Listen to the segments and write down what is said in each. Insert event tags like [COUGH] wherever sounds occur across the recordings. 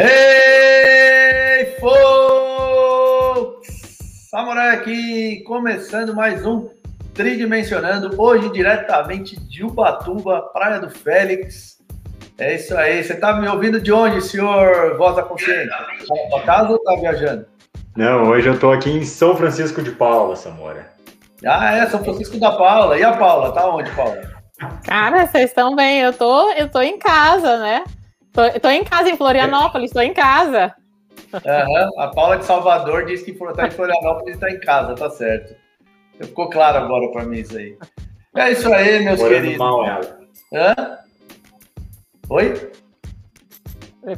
Hey, folks! Samurai aqui, começando mais um Tridimensionando, hoje diretamente de Ubatuba, Praia do Félix. É isso aí, você tá me ouvindo de onde, senhor Voz da Consciência? Tá casa ou tá viajando? Não, hoje eu tô aqui em São Francisco de Paula, Samora. Ah, é, São Francisco da Paula. E a Paula, tá onde, Paula? Cara, vocês estão bem, eu tô, eu tô em casa, né? Tô, tô em casa em Florianópolis, tô em casa. Uhum. A Paula de Salvador disse que tá em Florianópolis e tá em casa, tá certo. Ficou claro agora para mim isso aí. É isso aí, meus morando queridos. Mal, ela. Hã? Oi?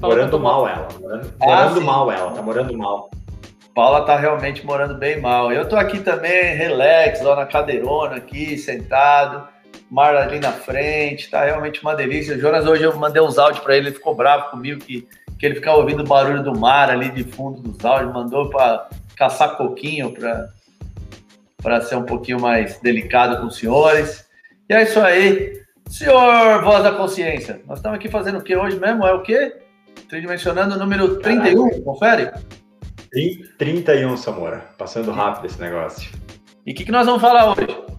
Morando mal ela. Morando, ah, morando mal ela, tá morando mal. Paula tá realmente morando bem mal. Eu tô aqui também, relax, lá na cadeirona aqui, sentado mar ali na frente, tá realmente uma delícia. O Jonas, hoje eu mandei uns áudios para ele, ele ficou bravo comigo que, que ele ficava ouvindo o barulho do mar ali de fundo dos áudios, mandou para caçar coquinho para ser um pouquinho mais delicado com os senhores. E é isso aí. Senhor Voz da Consciência, nós estamos aqui fazendo o que hoje mesmo? É o quê? Tridimensionando o número 31, Caraca. confere? 31, Samora. Passando rápido esse negócio. E o que, que nós vamos falar hoje?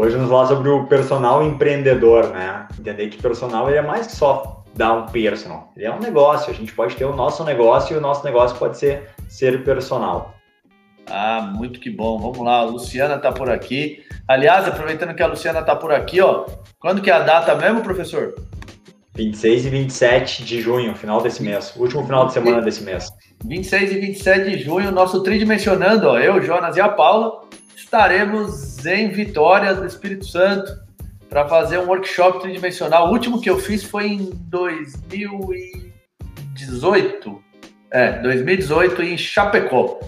Hoje vamos falar sobre o personal empreendedor, né? Entender que personal ele é mais que só dar um personal. Ele é um negócio. A gente pode ter o nosso negócio e o nosso negócio pode ser ser personal. Ah, muito que bom. Vamos lá, a Luciana está por aqui. Aliás, aproveitando que a Luciana está por aqui, ó, quando que é a data mesmo, professor? 26 e 27 de junho, final desse mês, último final de semana desse mês. 26 e 27 de junho, nosso tridimensionando, ó, eu, Jonas e a Paula, estaremos em Vitória do Espírito Santo para fazer um workshop tridimensional. O último que eu fiz foi em 2018. É, 2018 em Chapecó.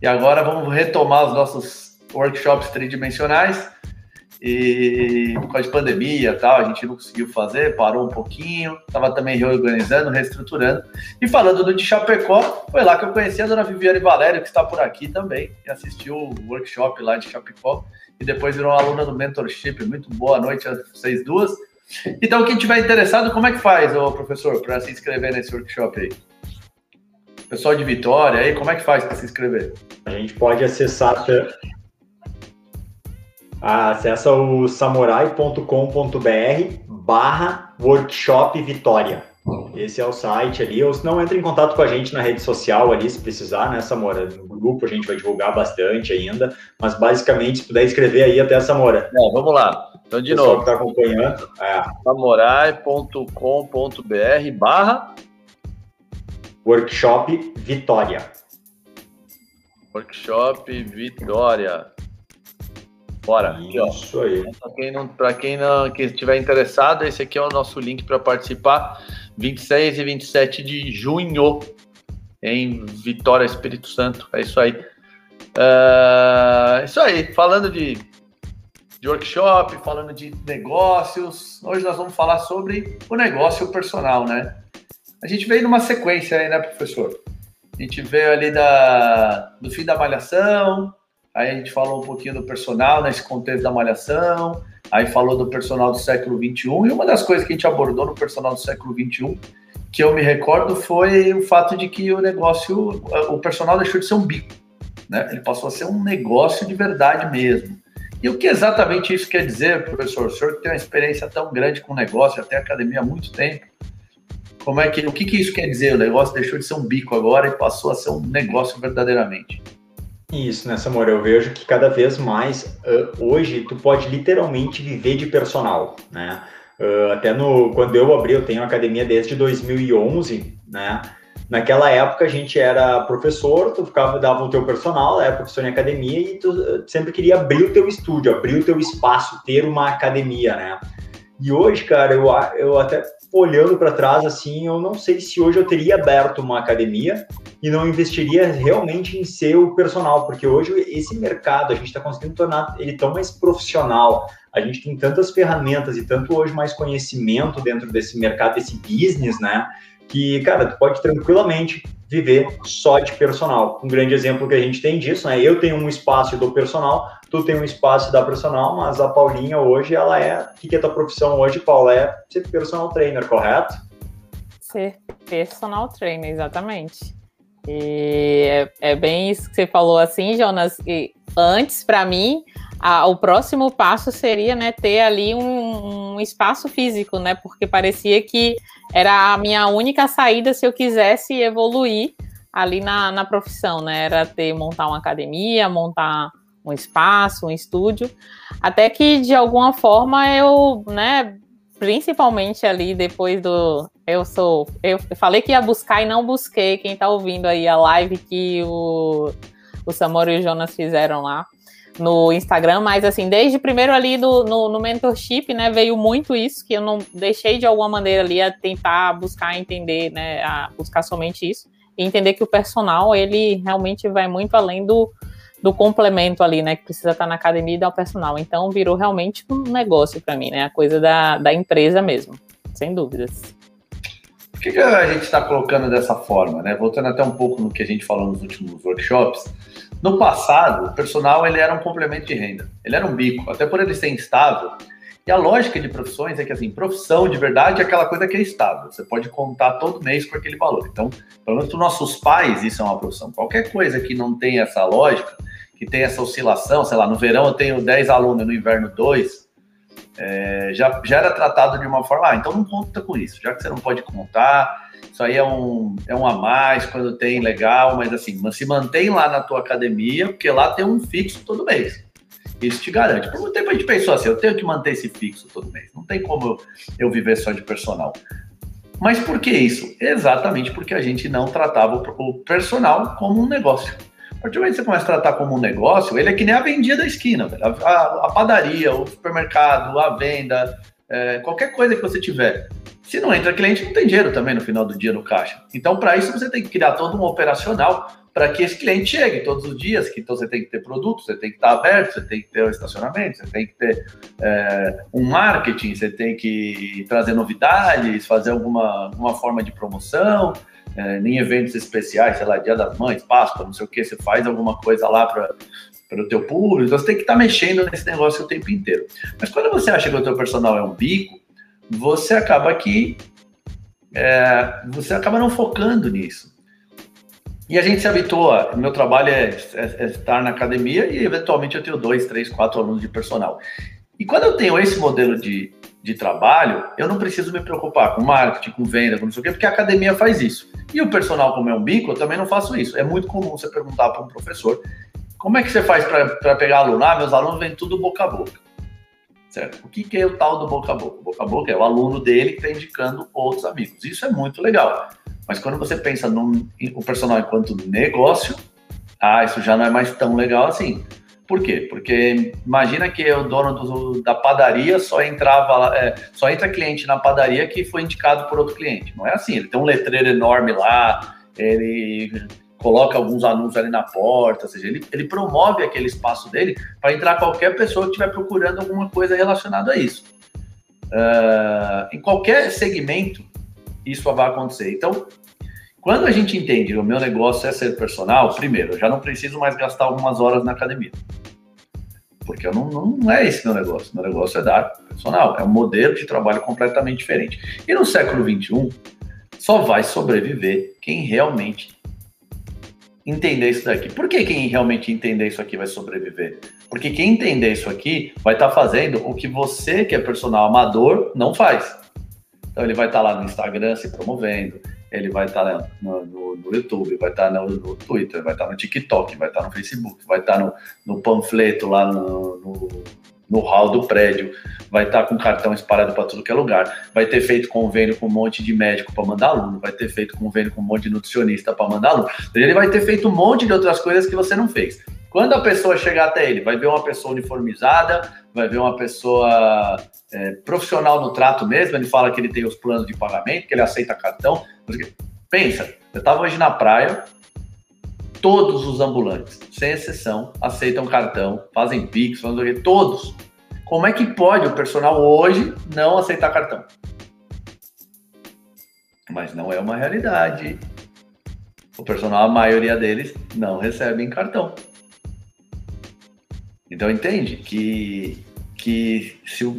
E agora vamos retomar os nossos workshops tridimensionais e por causa de pandemia tal, a gente não conseguiu fazer, parou um pouquinho, estava também reorganizando, reestruturando. E falando do de Chapecó, foi lá que eu conheci a dona Viviane Valério, que está por aqui também, que assistiu o workshop lá de Chapecó e depois virou aluna do Mentorship. Muito boa noite a vocês duas. Então, quem tiver interessado, como é que faz, ô professor, para se inscrever nesse workshop aí? Pessoal de Vitória aí, como é que faz para se inscrever? A gente pode acessar Acesse o samurai.com.br barra workshop Vitória. Esse é o site ali, ou se não, entre em contato com a gente na rede social ali, se precisar, né, Samora? No grupo a gente vai divulgar bastante ainda, mas basicamente, se puder escrever aí até, Samora. É, vamos lá. Então, de novo. que está acompanhando. É. samurai.com.br barra Workshop Vitória. Workshop Vitória. Bora. Isso aí. Para quem não, para quem não que estiver interessado, esse aqui é o nosso link para participar. 26 e 27 de junho em Vitória, Espírito Santo. É isso aí. Uh, isso aí. Falando de, de workshop, falando de negócios. Hoje nós vamos falar sobre o negócio personal, né? A gente veio numa sequência aí, né, professor? A gente veio ali da, do fim da malhação, Aí a gente falou um pouquinho do personal nesse contexto da malhação, aí falou do personal do século XXI, e uma das coisas que a gente abordou no personal do século XXI, que eu me recordo, foi o fato de que o negócio, o personal deixou de ser um bico, né? Ele passou a ser um negócio de verdade mesmo. E o que exatamente isso quer dizer, professor? O senhor que tem uma experiência tão grande com o negócio, até academia há muito tempo, como é que, o que, que isso quer dizer? O negócio deixou de ser um bico agora e passou a ser um negócio verdadeiramente. Isso, né, Samora? Eu vejo que cada vez mais uh, hoje tu pode literalmente viver de personal, né? Uh, até no quando eu abri, eu tenho academia desde 2011, né? Naquela época a gente era professor, tu ficava dava o teu personal, era professor em academia e tu sempre queria abrir o teu estúdio, abrir o teu espaço, ter uma academia, né? E hoje, cara, eu, eu até olhando para trás, assim, eu não sei se hoje eu teria aberto uma academia e não investiria realmente em ser o personal, porque hoje esse mercado a gente está conseguindo tornar ele tão mais profissional. A gente tem tantas ferramentas e tanto hoje mais conhecimento dentro desse mercado, desse business, né? Que, cara, tu pode tranquilamente viver só de personal. Um grande exemplo que a gente tem disso, né? Eu tenho um espaço do personal, tu tem um espaço da personal, mas a Paulinha hoje, ela é. O que é a tua profissão hoje, Paula? É ser personal trainer, correto? Ser personal trainer, exatamente. E é, é, bem isso que você falou assim, Jonas. E antes, para mim, a, o próximo passo seria né, ter ali um, um, espaço físico, né? Porque parecia que era a minha única saída se eu quisesse evoluir ali na, na profissão, né? Era ter montar uma academia, montar um espaço, um estúdio, até que de alguma forma eu, né, principalmente ali depois do eu sou eu falei que ia buscar e não busquei. Quem tá ouvindo aí a live que o o Samoro e o Jonas fizeram lá no Instagram, mas assim, desde primeiro ali do, no, no mentorship, né, veio muito isso, que eu não deixei de alguma maneira ali a tentar buscar entender, né, a buscar somente isso, e entender que o personal, ele realmente vai muito além do, do complemento ali, né, que precisa estar na academia e dar o personal. Então, virou realmente um negócio para mim, né, a coisa da, da empresa mesmo, sem dúvidas. Por que, que a gente está colocando dessa forma, né? Voltando até um pouco no que a gente falou nos últimos workshops, no passado, o personal ele era um complemento de renda, ele era um bico, até por ele ser instável. E a lógica de profissões é que, assim, profissão de verdade é aquela coisa que é estável. Você pode contar todo mês com aquele valor. Então, pelo menos para os nossos pais, isso é uma profissão. Qualquer coisa que não tem essa lógica, que tem essa oscilação, sei lá, no verão eu tenho 10 alunos, no inverno 2, é, já, já era tratado de uma forma, ah, então não conta com isso, já que você não pode contar, isso aí é um, é um a mais, quando tem, legal, mas assim, se mantém lá na tua academia, porque lá tem um fixo todo mês. Isso te garante. Por muito tempo a gente pensou assim, eu tenho que manter esse fixo todo mês. Não tem como eu viver só de personal. Mas por que isso? Exatamente porque a gente não tratava o personal como um negócio. A partir do momento que você começa a tratar como um negócio, ele é que nem a vendia da esquina, a, a, a, padaria, o supermercado, a venda, é, qualquer coisa que você tiver. Se não entra cliente, não tem dinheiro também no final do dia no caixa. Então, para isso, você tem que criar todo um operacional para que esse cliente chegue todos os dias. Que, então, você tem que ter produto, você tem que estar aberto, você tem que ter estacionamento, você tem que ter é, um marketing, você tem que trazer novidades, fazer alguma, alguma forma de promoção. É, em eventos especiais, sei lá, Dia das Mães, Páscoa, não sei o que, você faz alguma coisa lá para para o teu público, então você tem que estar mexendo nesse negócio o tempo inteiro. Mas quando você acha que o teu personal é um bico, você acaba que é, você acaba não focando nisso. E a gente se habitua. Meu trabalho é, é, é, estar na academia e eventualmente eu tenho dois, três, quatro alunos de personal. E quando eu tenho esse modelo de, de trabalho, eu não preciso me preocupar com marketing, com venda, com não sei o quê, porque a academia faz isso. E o personal, como é um bico, eu também não faço isso. É muito comum você perguntar para um professor como é que você faz para pegar aluno? Ah, meus alunos vêm tudo boca a boca certo? O que, que é o tal do boca a boca? Boca a boca é o aluno dele que está indicando outros amigos. Isso é muito legal. Mas quando você pensa no o personal enquanto negócio, ah, isso já não é mais tão legal assim. Por quê? Porque imagina que o dono do, da padaria só entrava, é, só entra cliente na padaria que foi indicado por outro cliente. Não é assim. Ele tem um letreiro enorme lá, ele coloca alguns anúncios ali na porta, ou seja, ele, ele promove aquele espaço dele para entrar qualquer pessoa que estiver procurando alguma coisa relacionada a isso. Uh, em qualquer segmento, isso vai acontecer. Então, quando a gente entende que o meu negócio é ser personal, primeiro, eu já não preciso mais gastar algumas horas na academia. Porque eu não, não é esse meu negócio. Meu negócio é dar personal. É um modelo de trabalho completamente diferente. E no século XXI, só vai sobreviver quem realmente entender isso daqui. Por que quem realmente entender isso aqui vai sobreviver? Porque quem entender isso aqui vai estar tá fazendo o que você, que é personal amador, não faz. Então ele vai estar tá lá no Instagram se promovendo, ele vai estar tá no, no, no, YouTube, vai estar tá no, no, Twitter, vai estar tá no TikTok, vai estar no Facebook, vai estar no panfleto lá no, no hall do prédio, vai estar com cartão espalhado para tudo que é lugar, vai ter feito convênio com um monte de médico para mandar aluno, vai ter feito convênio com um monte de nutricionista para mandar aluno. Ele vai ter feito um monte de outras coisas que você não fez. Quando a pessoa chegar até ele, vai ver uma pessoa uniformizada, vai ver uma pessoa é, profissional no trato mesmo. Ele fala que ele tem os planos de pagamento, que ele aceita cartão. Pensa, eu estava hoje na praia, Todos os ambulantes, sem exceção, aceitam cartão, fazem Pix, fazem todos. Como é que pode o personal hoje não aceitar cartão? Mas não é uma realidade. O personal, a maioria deles, não recebem cartão. Então entende que que se o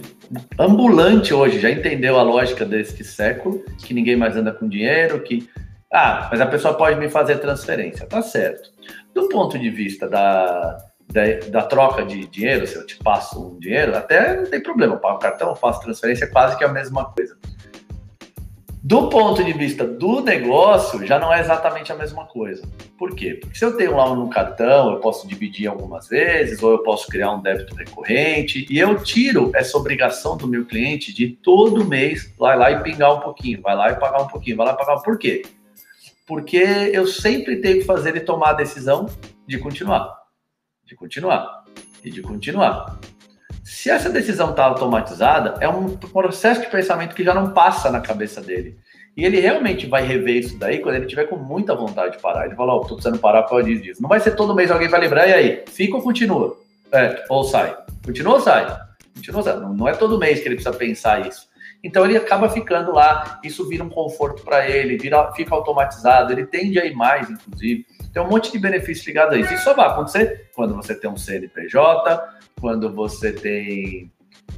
ambulante hoje já entendeu a lógica desse século, que ninguém mais anda com dinheiro, que ah, mas a pessoa pode me fazer transferência, tá certo. Do ponto de vista da, da, da, troca de dinheiro, se eu te passo um dinheiro, até não tem problema, eu pago cartão, faço transferência, é quase que a mesma coisa. Do ponto de vista do negócio, já não é exatamente a mesma coisa. Por quê? Porque se eu tenho lá um cartão, eu posso dividir algumas vezes, ou eu posso criar um débito recorrente, e eu tiro essa obrigação do meu cliente de todo mês vai lá e pingar um pouquinho, vai lá e pagar um pouquinho, vai lá e pagar. Por quê? Porque eu sempre tenho que fazer ele tomar a decisão de continuar, de continuar e de continuar. Se essa decisão está automatizada, é um processo de pensamento que já não passa na cabeça dele. E ele realmente vai rever isso daí quando ele tiver com muita vontade de parar. Ele fala, ó, oh, tô precisando parar por causa disso. Não vai ser todo mês alguém vai lembrar, e aí? Fica ou continua? É, ou sai? Continua ou sai? Continua ou sai? Não, não é todo mês que ele precisa pensar isso. Então ele acaba ficando lá, isso vira um conforto para ele, vira, fica automatizado, ele tende a ir mais, inclusive. Tem um monte de benefícios ligados a isso. Isso só vai acontecer quando você tem um CNPJ, quando você tem.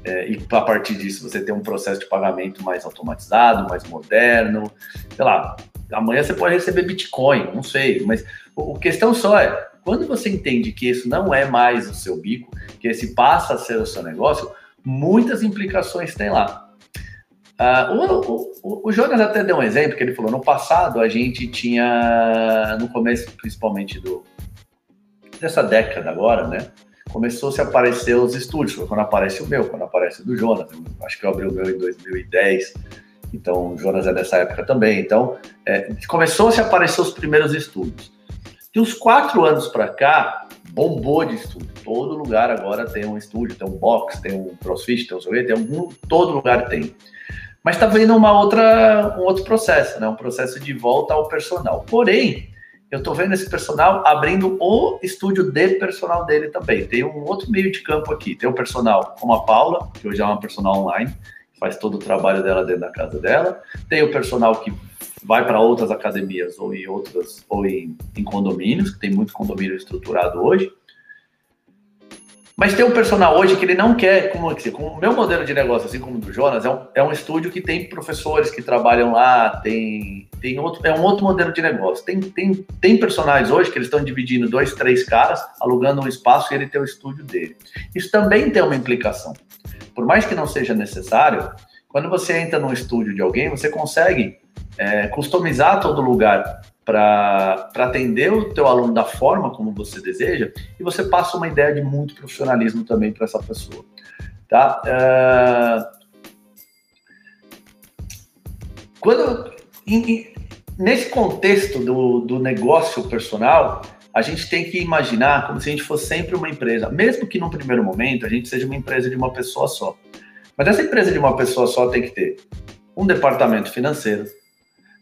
É, e a partir disso você tem um processo de pagamento mais automatizado, mais moderno. Sei lá, amanhã você pode receber Bitcoin, não sei, mas a questão só é, quando você entende que isso não é mais o seu bico, que esse passa a ser o seu negócio, muitas implicações tem lá. Uh, o, o, o, Jonas até deu um exemplo que ele falou: no passado a gente tinha, no começo principalmente do, dessa década agora, né? começou -se a aparecer os estúdios. Quando aparece o meu, quando aparece o do Jonas. Acho que eu abri o meu em 2010. Então, o Jonas é dessa época também. Então, é, começou-se aparecer os primeiros estúdios. De uns quatro anos para cá, bombou de estúdio. Todo lugar agora tem um estúdio, tem um box, tem um crossfit, tem um sorvete, tem um, todo lugar tem. Mas está vendo uma outra, um outro processo, né? um processo de volta ao personal. Porém, eu estou vendo esse personal abrindo o estúdio de personal dele também. Tem um outro meio de campo aqui. Tem o personal como a Paula, que hoje é uma personal online, faz todo o trabalho dela dentro da casa dela. Tem o personal que vai para outras academias ou em outras ou em, em condomínios, que tem muito condomínio estruturado hoje. Mas tem um personal hoje que ele não quer, como, como o meu modelo de negócio, assim como o do Jonas, é um, é um estúdio que tem professores que trabalham lá, tem, tem outro, é um outro modelo de negócio. Tem, tem, tem personagens hoje que eles estão dividindo dois, três caras, alugando um espaço e ele tem o estúdio dele. Isso também tem uma implicação. Por mais que não seja necessário, quando você entra num estúdio de alguém, você consegue é, customizar todo lugar para atender o teu aluno da forma como você deseja e você passa uma ideia de muito profissionalismo também para essa pessoa, tá? Uh, quando em, nesse contexto do, do negócio personal, a gente tem que imaginar como se a gente fosse sempre uma empresa, mesmo que num primeiro momento a gente seja uma empresa de uma pessoa só. Mas essa empresa de uma pessoa só tem que ter um departamento financeiro,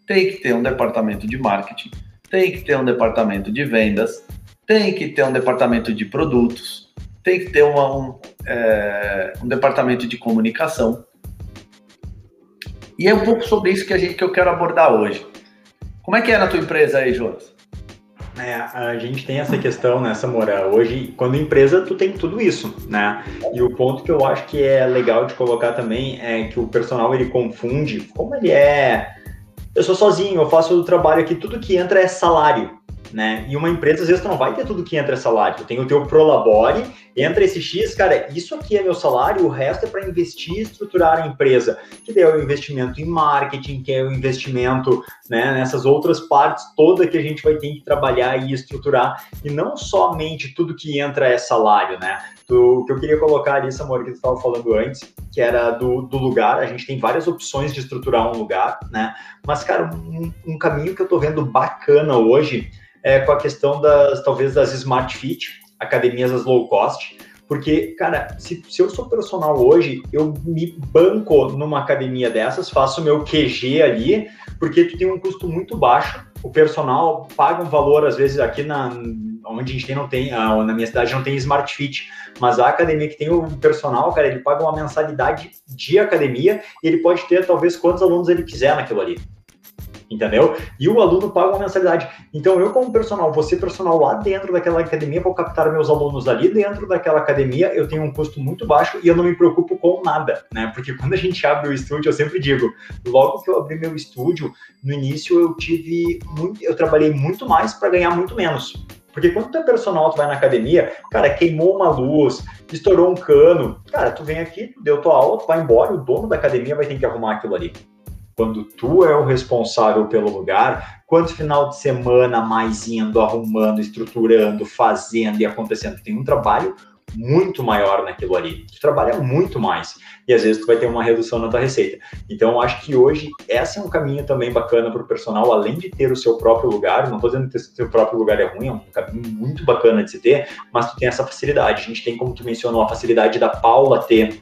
tem que ter um departamento de marketing, tem que ter um departamento de vendas, tem que ter um departamento de produtos, tem que ter uma, um, é, um departamento de comunicação. E é um pouco sobre isso que, a gente, que eu quero abordar hoje. Como é que é na tua empresa aí, Jonas? É, a gente tem essa questão, né, Samora? Hoje, quando empresa, tu tem tudo isso, né? E o ponto que eu acho que é legal de colocar também é que o personal ele confunde, como ele é eu sou sozinho, eu faço o trabalho aqui, tudo que entra é salário, né? E uma empresa, às vezes, não vai ter tudo que entra salário. Tem o teu Prolabore, entra esse X, cara, isso aqui é meu salário, o resto é para investir e estruturar a empresa. Que daí é o investimento em marketing, que é o investimento né, nessas outras partes toda que a gente vai ter que trabalhar e estruturar. E não somente tudo que entra é salário, né? O que eu queria colocar ali, Samor, que tu estava falando antes, que era do, do lugar, a gente tem várias opções de estruturar um lugar, né? Mas, cara, um, um caminho que eu tô vendo bacana hoje é com a questão das, talvez, das Smart Fit, academias das low cost, porque, cara, se, se, eu sou profissional hoje, eu me banco numa academia dessas, faço meu QG ali, porque tu tem um custo muito baixo, o personal paga um valor, às vezes, aqui na onde a gente tem, não tem, ah, na minha cidade não tem Smart Fit, mas a academia que tem o personal, cara, ele paga uma mensalidade de academia e ele pode ter, talvez, quantos alunos ele quiser naquilo ali. Entendeu? E o aluno paga uma mensalidade. Então, eu, como personal, você personal lá dentro daquela academia, vou captar meus alunos ali dentro daquela academia, eu tenho um custo muito baixo e eu não me preocupo com nada, né? Porque quando a gente abre o estúdio, eu sempre digo, logo que eu abri meu estúdio, no início eu tive muito, eu trabalhei muito mais para ganhar muito menos. Porque quando tu é personal, tu vai na academia, cara, queimou uma luz, estourou um cano, cara, tu vem aqui, tu deu tua aula, tu vai embora, o dono da academia vai ter que arrumar aquilo ali quando tu é o responsável pelo lugar, quanto final de semana mais indo, arrumando, estruturando, fazendo e acontecendo, tem um trabalho muito maior naquilo ali. Tu trabalha muito mais e às vezes tu vai ter uma redução na tua receita. Então, acho que hoje esse é um caminho também bacana para o personal, além de ter o seu próprio lugar. Não estou dizendo que o seu próprio lugar é ruim, é um caminho muito bacana de se ter, mas tu tem essa facilidade. A gente tem, como tu mencionou, a facilidade da Paula ter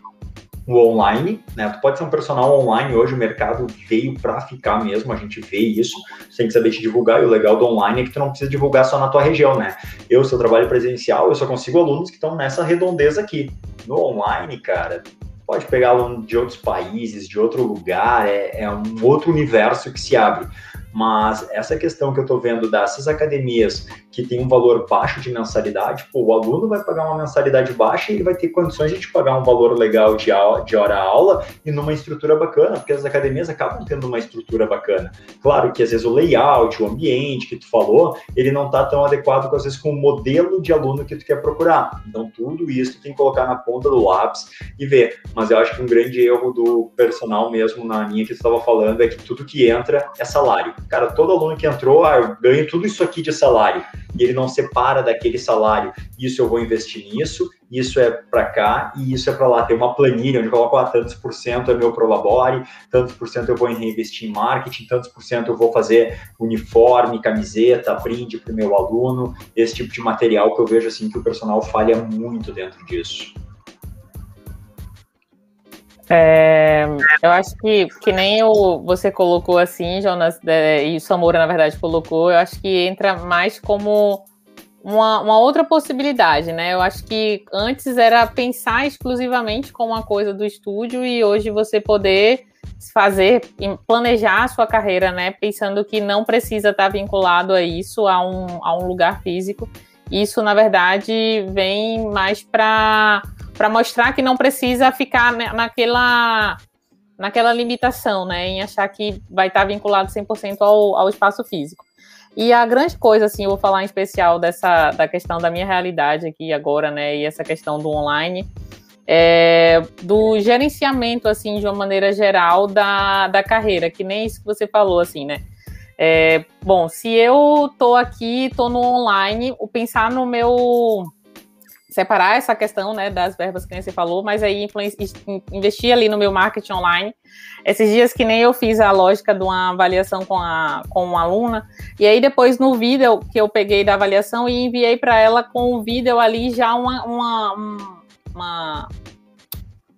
o online, né? Tu pode ser um personal online, hoje o mercado veio para ficar mesmo, a gente vê isso, você tem que saber te divulgar, e o legal do online é que tu não precisa divulgar só na tua região, né? Eu, se eu trabalho presencial, eu só consigo alunos que estão nessa redondeza aqui. No online, cara, pode pegar aluno de outros países, de outro lugar, é, é um outro universo que se abre. Mas essa questão que eu estou vendo dessas academias que tem um valor baixo de mensalidade, pô, o aluno vai pagar uma mensalidade baixa e ele vai ter condições de pagar um valor legal de, aula, de hora-aula e numa estrutura bacana, porque as academias acabam tendo uma estrutura bacana. Claro que às vezes o layout, o ambiente que tu falou, ele não está tão adequado às vezes com o modelo de aluno que tu quer procurar. Então tudo isso tu tem que colocar na ponta do lápis e ver. Mas eu acho que um grande erro do personal mesmo na linha que tu estava falando é que tudo que entra é salário. Cara, todo aluno que entrou, ah, eu ganho tudo isso aqui de salário e ele não separa daquele salário. Isso eu vou investir nisso, isso é para cá e isso é para lá. Tem uma planilha onde eu coloco ah, tantos por cento é meu Prolabore, tantos por cento eu vou reinvestir em marketing, tantos por cento eu vou fazer uniforme, camiseta, brinde para o meu aluno, esse tipo de material que eu vejo assim que o personal falha muito dentro disso. É, eu acho que, que nem o, você colocou assim, Jonas, é, e o Samora, na verdade, colocou, eu acho que entra mais como uma, uma, outra possibilidade, né? Eu acho que antes era pensar exclusivamente com uma coisa do estúdio e hoje você poder fazer, planejar a sua carreira, né? Pensando que não precisa estar vinculado a isso, a um, a um lugar físico. Isso, na verdade, vem mais para para mostrar que não precisa ficar naquela naquela limitação, né, em achar que vai estar vinculado 100% ao, ao espaço físico. E a grande coisa, assim, eu vou falar em especial dessa da questão da minha realidade aqui agora, né, e essa questão do online, é, do gerenciamento, assim, de uma maneira geral da, da carreira, que nem isso que você falou, assim, né. É, bom, se eu tô aqui, tô no online, o pensar no meu separar essa questão né, das verbas que você falou, mas aí investir ali no meu marketing online. Esses dias que nem eu fiz a lógica de uma avaliação com, a, com uma aluna, e aí depois no vídeo que eu peguei da avaliação e enviei para ela com o vídeo ali já uma, uma, uma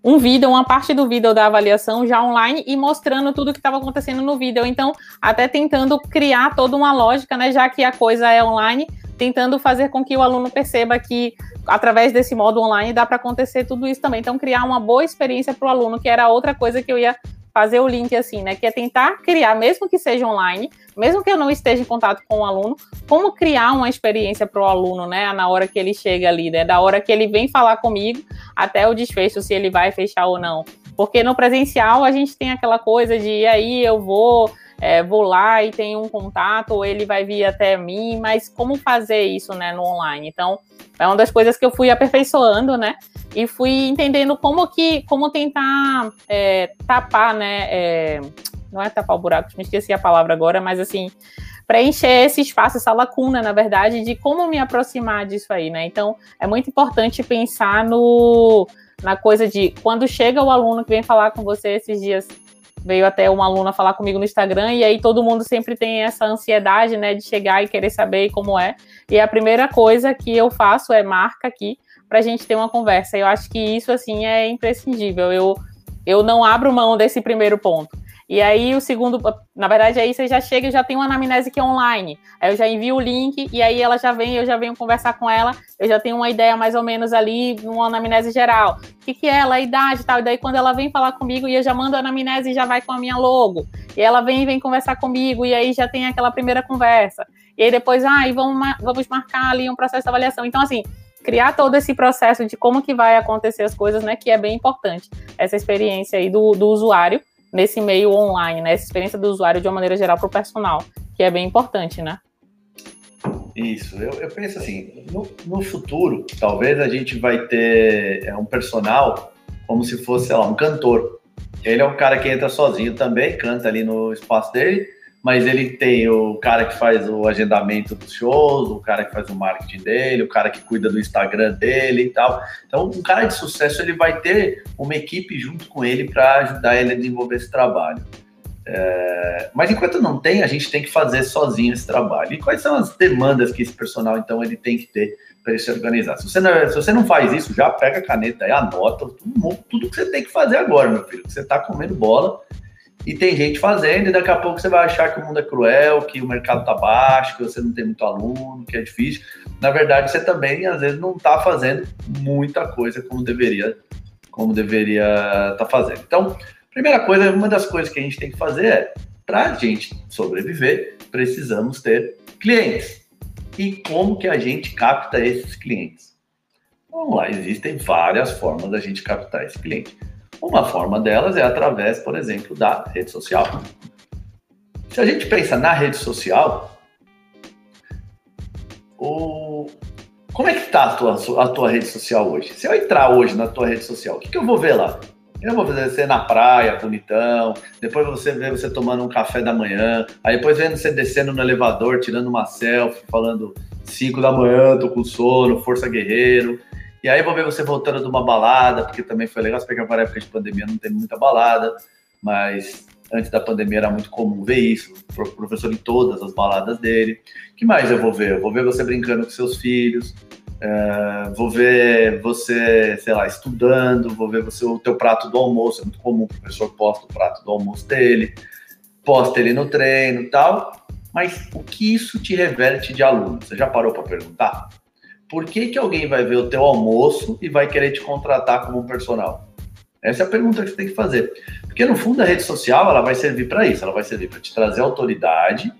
um vídeo, uma parte do vídeo da avaliação já online e mostrando tudo que estava acontecendo no vídeo. Então, até tentando criar toda uma lógica, né? Já que a coisa é online, tentando fazer com que o aluno perceba que através desse modo online dá para acontecer tudo isso também. Então, criar uma boa experiência para o aluno, que era outra coisa que eu ia fazer o link assim, né? Que é tentar criar, mesmo que seja online, mesmo que eu não esteja em contato com o aluno, como criar uma experiência para o aluno, né? Na hora que ele chega ali, né? Da hora que ele vem falar comigo até o desfecho, se ele vai fechar ou não. Porque no presencial a gente tem aquela coisa de aí eu vou é, vou lá e tenho um contato, ou ele vai vir até mim, mas como fazer isso, né, no online? Então, é uma das coisas que eu fui aperfeiçoando, né, e fui entendendo como que, como tentar é, tapar, né, é, não é tapar o buraco, me esqueci a palavra agora, mas assim, preencher esse espaço, essa lacuna, na verdade, de como me aproximar disso aí, né? Então, é muito importante pensar no na coisa de quando chega o aluno que vem falar com você esses dias veio até uma aluna falar comigo no Instagram, e aí todo mundo sempre tem essa ansiedade, né, de chegar e querer saber como é. E a primeira coisa que eu faço é marca aqui para a gente ter uma conversa. Eu acho que isso, assim, é imprescindível. Eu, eu não abro mão desse primeiro ponto. E aí o segundo, na verdade, aí você já chega e já tem uma anamnese que é online. Aí eu já envio o link e aí ela já vem, eu já venho conversar com ela, eu já tenho uma ideia mais ou menos ali, uma anamnese geral. O que, que é ela, a idade e tal. E daí quando ela vem falar comigo e eu já mando a anamnese e já vai com a minha logo. E ela vem e vem conversar comigo e aí já tem aquela primeira conversa. E aí depois, ah, e vamos, vamos marcar ali um processo de avaliação. Então, assim, criar todo esse processo de como que vai acontecer as coisas, né, que é bem importante, essa experiência aí do, do usuário nesse meio online, né, essa experiência do usuário de uma maneira geral para o personal, que é bem importante, né? Isso, eu, eu penso assim, no, no, futuro, talvez a gente vai ter é, um personal como se fosse, sei lá, um cantor. Ele é um cara que entra sozinho também, canta ali no espaço dele, mas ele tem o cara que faz o agendamento dos shows, o cara que faz o marketing dele, o cara que cuida do Instagram dele e tal. Então, um cara de sucesso ele vai ter uma equipe junto com ele para ajudar ele a desenvolver esse trabalho. É... mas enquanto não tem, a gente tem que fazer sozinho esse trabalho. E quais são as demandas que esse personal então ele tem que ter para ele se organizar? Se você, não, se você não faz isso, já pega a caneta e anota tudo, tudo que você tem que fazer agora, meu filho. Você está comendo bola e tem gente fazendo, e daqui a pouco você vai achar que o mundo é cruel, que o mercado tá baixo, que você não tem muito aluno, que é difícil. Na verdade, você também, às vezes, não está fazendo muita coisa como deveria como deveria estar tá fazendo. Então, primeira coisa, uma das coisas que a gente tem que fazer é, para a gente sobreviver, precisamos ter clientes. E como que a gente capta esses clientes? Vamos lá, existem várias formas da gente captar esse cliente. Uma forma delas é através, por exemplo, da rede social. Se a gente pensa na rede social, o... como é que está a tua, a tua rede social hoje? Se eu entrar hoje na tua rede social, o que, que eu vou ver lá? Eu vou ver você na praia, bonitão. Depois você vê você tomando um café da manhã. Aí depois vendo você descendo no elevador, tirando uma selfie, falando 5 da manhã, tô com sono, força guerreiro. E aí vou ver você voltando de uma balada, porque também foi legal, porque agora época de pandemia não tem muita balada, mas antes da pandemia era muito comum ver isso, o professor em todas as baladas dele. que mais eu vou ver? Eu vou ver você brincando com seus filhos, é, vou ver você, sei lá, estudando, vou ver você o teu prato do almoço, é muito comum o professor posta o prato do almoço dele, posta ele no treino tal, mas o que isso te reverte de aluno? Você já parou para perguntar? Por que, que alguém vai ver o teu almoço e vai querer te contratar como personal? Essa é a pergunta que você tem que fazer. Porque no fundo a rede social ela vai servir para isso, ela vai servir para te trazer autoridade,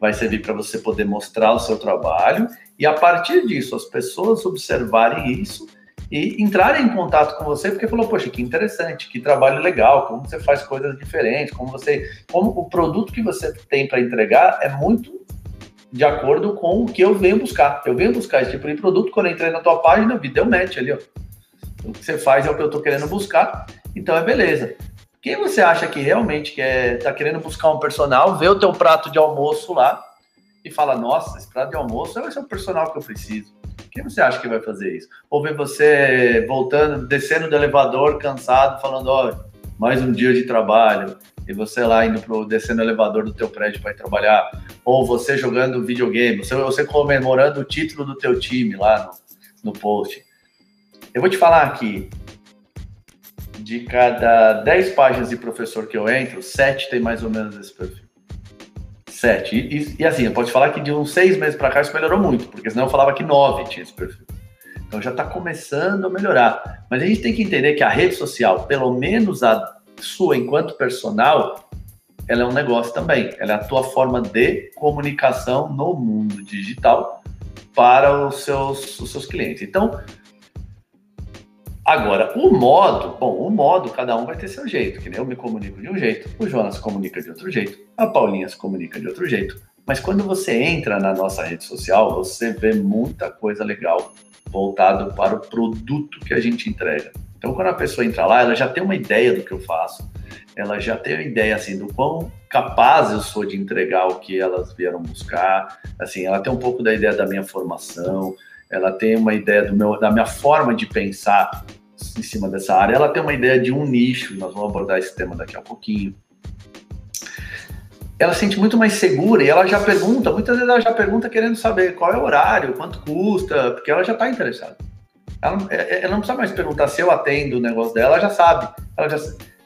vai servir para você poder mostrar o seu trabalho e a partir disso as pessoas observarem isso e entrarem em contato com você porque falou, poxa, que interessante, que trabalho legal, como você faz coisas diferentes, como você, como o produto que você tem para entregar é muito de acordo com o que eu venho buscar. Eu venho buscar esse tipo de produto, quando eu entrei na tua página, vi, deu match ali, ó. O que você faz é o que eu estou querendo buscar, então é beleza. Quem você acha que realmente quer, tá querendo buscar um personal, vê o teu prato de almoço lá e fala, nossa, esse prato de almoço ser o personal que eu preciso. Quem você acha que vai fazer isso? Ou ver você voltando, descendo do elevador, cansado, falando, ó, mais um dia de trabalho, e você lá indo pro descendo o elevador do teu prédio para ir trabalhar, ou você jogando videogame, você, você comemorando o título do teu time lá no, no post. Eu vou te falar aqui, de cada 10 páginas de professor que eu entro, 7 tem mais ou menos esse perfil. 7. E, e, e, assim, eu posso falar que de uns 6 meses para cá isso melhorou muito, porque senão eu falava que 9 tinha esse perfil. Então já está começando a melhorar. Mas a gente tem que entender que a rede social, pelo menos a sua enquanto personal, ela é um negócio também. Ela é a tua forma de comunicação no mundo digital para os seus, os seus clientes. Então, agora, o modo, bom, o modo, cada um vai ter seu jeito, que nem eu me comunico de um jeito, o Jonas comunica de outro jeito, a Paulinha se comunica de outro jeito. Mas quando você entra na nossa rede social, você vê muita coisa legal voltado para o produto que a gente entrega. Então, quando a pessoa entra lá, ela já tem uma ideia do que eu faço, ela já tem uma ideia assim do quão capaz eu sou de entregar o que elas vieram buscar. Assim, ela tem um pouco da ideia da minha formação, ela tem uma ideia do meu, da minha forma de pensar em cima dessa área, ela tem uma ideia de um nicho. Nós vamos abordar esse tema daqui a pouquinho. Ela se sente muito mais segura e ela já pergunta, muitas vezes ela já pergunta querendo saber qual é o horário, quanto custa, porque ela já está interessada. Ela, é, é, ela, não precisa mais perguntar se eu atendo o negócio dela, ela já sabe. Ela já,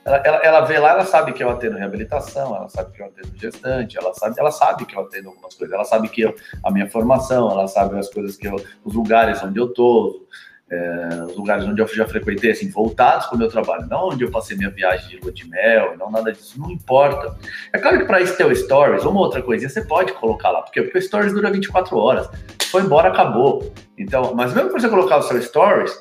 ela, ela, ela, vê lá, ela sabe que eu atendo reabilitação, ela sabe que eu atendo gestante, ela sabe, ela sabe que eu atendo algumas coisas, ela sabe que eu, a minha formação, ela sabe as coisas que eu, os lugares onde eu tô, é, os lugares onde eu já frequentei, assim, voltados para o meu trabalho, não onde eu passei minha viagem de lua de mel, não nada disso, não importa. É claro que para isso ter o Stories, uma outra coisinha, você pode colocar lá, porque, porque o Stories dura 24 horas, foi embora, acabou. Então, mas mesmo que você colocar o seu Stories,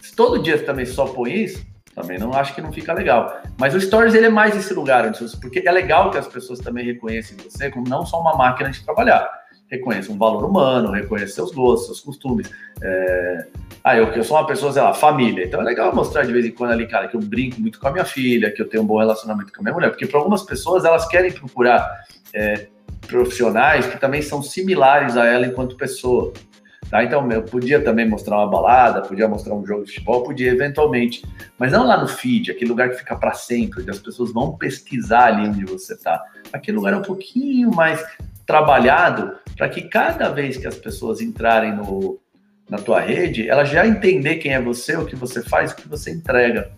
se todo dia você também só põe isso, também não acho que não fica legal. Mas o Stories ele é mais esse lugar, porque é legal que as pessoas também reconheçam você como não só uma máquina de trabalhar. Reconheçam um valor humano, reconheçam seus gostos, seus costumes. É... Ah, eu, eu sou uma pessoa, sei lá, família. Então é legal mostrar de vez em quando ali, cara, que eu brinco muito com a minha filha, que eu tenho um bom relacionamento com a minha mulher. Porque para algumas pessoas, elas querem procurar é, profissionais que também são similares a ela enquanto pessoa. Tá? Então, eu podia também mostrar uma balada, podia mostrar um jogo de futebol, podia eventualmente, mas não lá no feed, aquele lugar que fica para sempre, onde as pessoas vão pesquisar ali onde você está. Aquele lugar é um pouquinho mais trabalhado para que cada vez que as pessoas entrarem no, na tua rede, ela já entender quem é você, o que você faz, o que você entrega.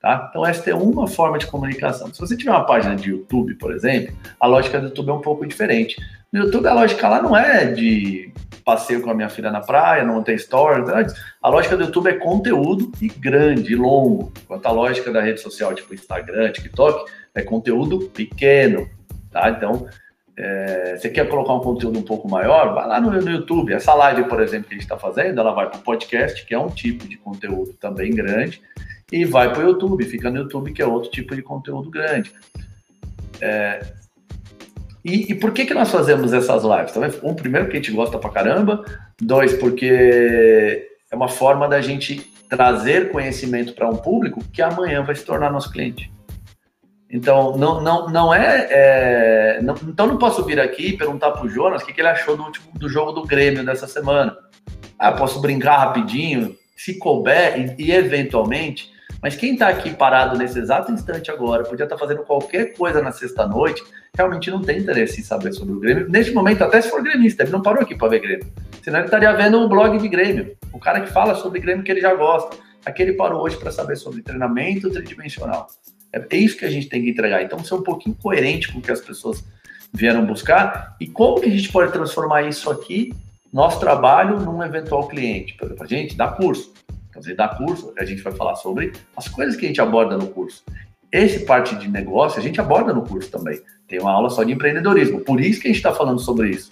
Tá? Então, essa é uma forma de comunicação. Se você tiver uma página de YouTube, por exemplo, a lógica do YouTube é um pouco diferente. No YouTube, a lógica lá não é de passeio com a minha filha na praia, não tem story. A lógica do YouTube é conteúdo e grande, e longo. Enquanto a lógica da rede social, tipo Instagram, TikTok, é conteúdo pequeno. Tá? Então, é, você quer colocar um conteúdo um pouco maior, vai lá no, no YouTube. Essa live, por exemplo, que a gente está fazendo, ela vai para o podcast, que é um tipo de conteúdo também grande, e vai para o YouTube, fica no YouTube, que é outro tipo de conteúdo grande. É, e, e, por que, que nós fazemos essas lives? Tá um, primeiro, porque a gente gosta pra caramba. Dois, porque é uma forma da gente trazer conhecimento para um público que amanhã vai se tornar nosso cliente. Então, não, não, não é. é não, então, não posso vir aqui e perguntar para o Jonas o que, que ele achou do, último, do jogo do Grêmio dessa semana. Ah, posso brincar rapidinho, se couber, e, e eventualmente mas quem está aqui parado nesse exato instante agora, podia estar tá fazendo qualquer coisa na sexta-noite, realmente não tem interesse em saber sobre o Grêmio. Neste momento, até se for gremista, ele não parou aqui para ver Grêmio. Senão ele estaria vendo o blog de Grêmio, o cara que fala sobre Grêmio que ele já gosta. Aqui ele parou hoje para saber sobre treinamento tridimensional. É isso que a gente tem que entregar. Então, ser um pouquinho coerente com o que as pessoas vieram buscar e como que a gente pode transformar isso aqui, nosso trabalho, num eventual cliente. Exemplo, a gente dá curso fazer da curso, a gente vai falar sobre as coisas que a gente aborda no curso. Esse parte de negócio a gente aborda no curso também. Tem uma aula só de empreendedorismo. Por isso que a gente está falando sobre isso.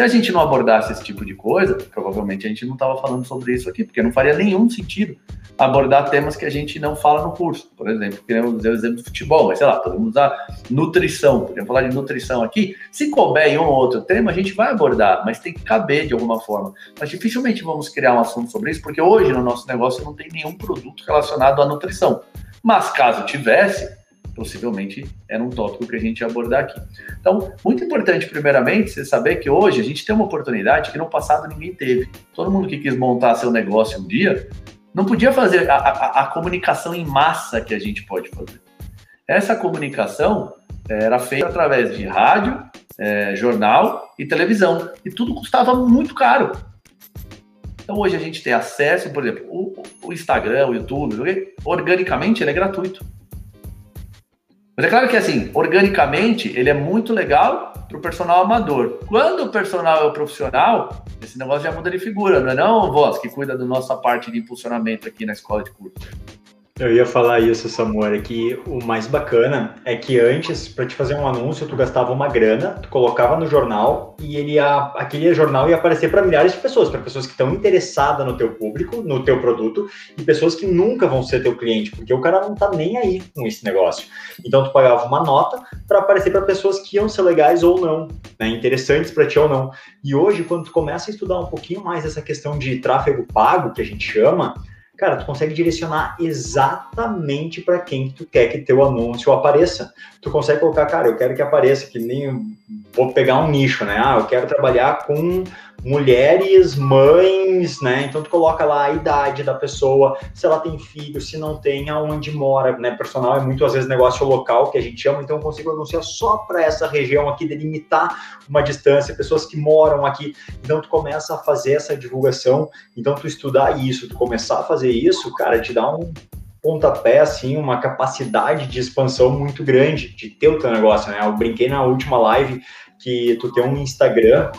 Se a gente não abordasse esse tipo de coisa, provavelmente a gente não estava falando sobre isso aqui, porque não faria nenhum sentido abordar temas que a gente não fala no curso. Por exemplo, queremos dizer o exemplo do futebol, mas sei lá, podemos usar nutrição, podemos falar de nutrição aqui. Se couber em um ou outro tema, a gente vai abordar, mas tem que caber de alguma forma. Mas dificilmente vamos criar um assunto sobre isso, porque hoje no nosso negócio não tem nenhum produto relacionado à nutrição. Mas caso tivesse, possivelmente era um tópico que a gente ia abordar aqui. Então, muito importante, primeiramente, você saber que hoje a gente tem uma oportunidade que no passado ninguém teve. Todo mundo que quis montar seu negócio um dia não podia fazer a, a, a comunicação em massa que a gente pode fazer. Essa comunicação é, era feita através de rádio, é, jornal e televisão. E tudo custava muito caro. Então hoje a gente tem acesso, por exemplo, o, o Instagram, o YouTube, organicamente ele é gratuito. Mas é claro que assim, organicamente ele é muito legal para o personal amador. Quando o personal é o profissional, esse negócio já muda de figura, não é não, Voz, que cuida da nossa parte de impulsionamento aqui na escola de curso. Eu ia falar isso, Samuel, que o mais bacana é que antes, para te fazer um anúncio, tu gastava uma grana, tu colocava no jornal e ele ia, aquele jornal ia aparecer para milhares de pessoas, para pessoas que estão interessadas no teu público, no teu produto e pessoas que nunca vão ser teu cliente, porque o cara não tá nem aí com esse negócio. Então tu pagava uma nota para aparecer para pessoas que iam ser legais ou não, né, interessantes para ti ou não. E hoje, quando tu começa a estudar um pouquinho mais essa questão de tráfego pago, que a gente chama, cara, tu consegue direcionar exatamente para quem tu quer que teu anúncio apareça. Tu consegue colocar, cara, eu quero que apareça, que nem vou pegar um nicho, né? Ah, eu quero trabalhar com mulheres, mães, né? Então tu coloca lá a idade da pessoa, se ela tem filho, se não tem, aonde mora, né? Personal é muito às vezes negócio local que a gente chama, então eu consigo anunciar só para essa região aqui, delimitar uma distância, pessoas que moram aqui. Então tu começa a fazer essa divulgação, então tu estudar isso, tu começar a fazer isso, cara, te dá um pontapé, assim, uma capacidade de expansão muito grande de ter o teu negócio, né? Eu brinquei na última live que tu tem um Instagram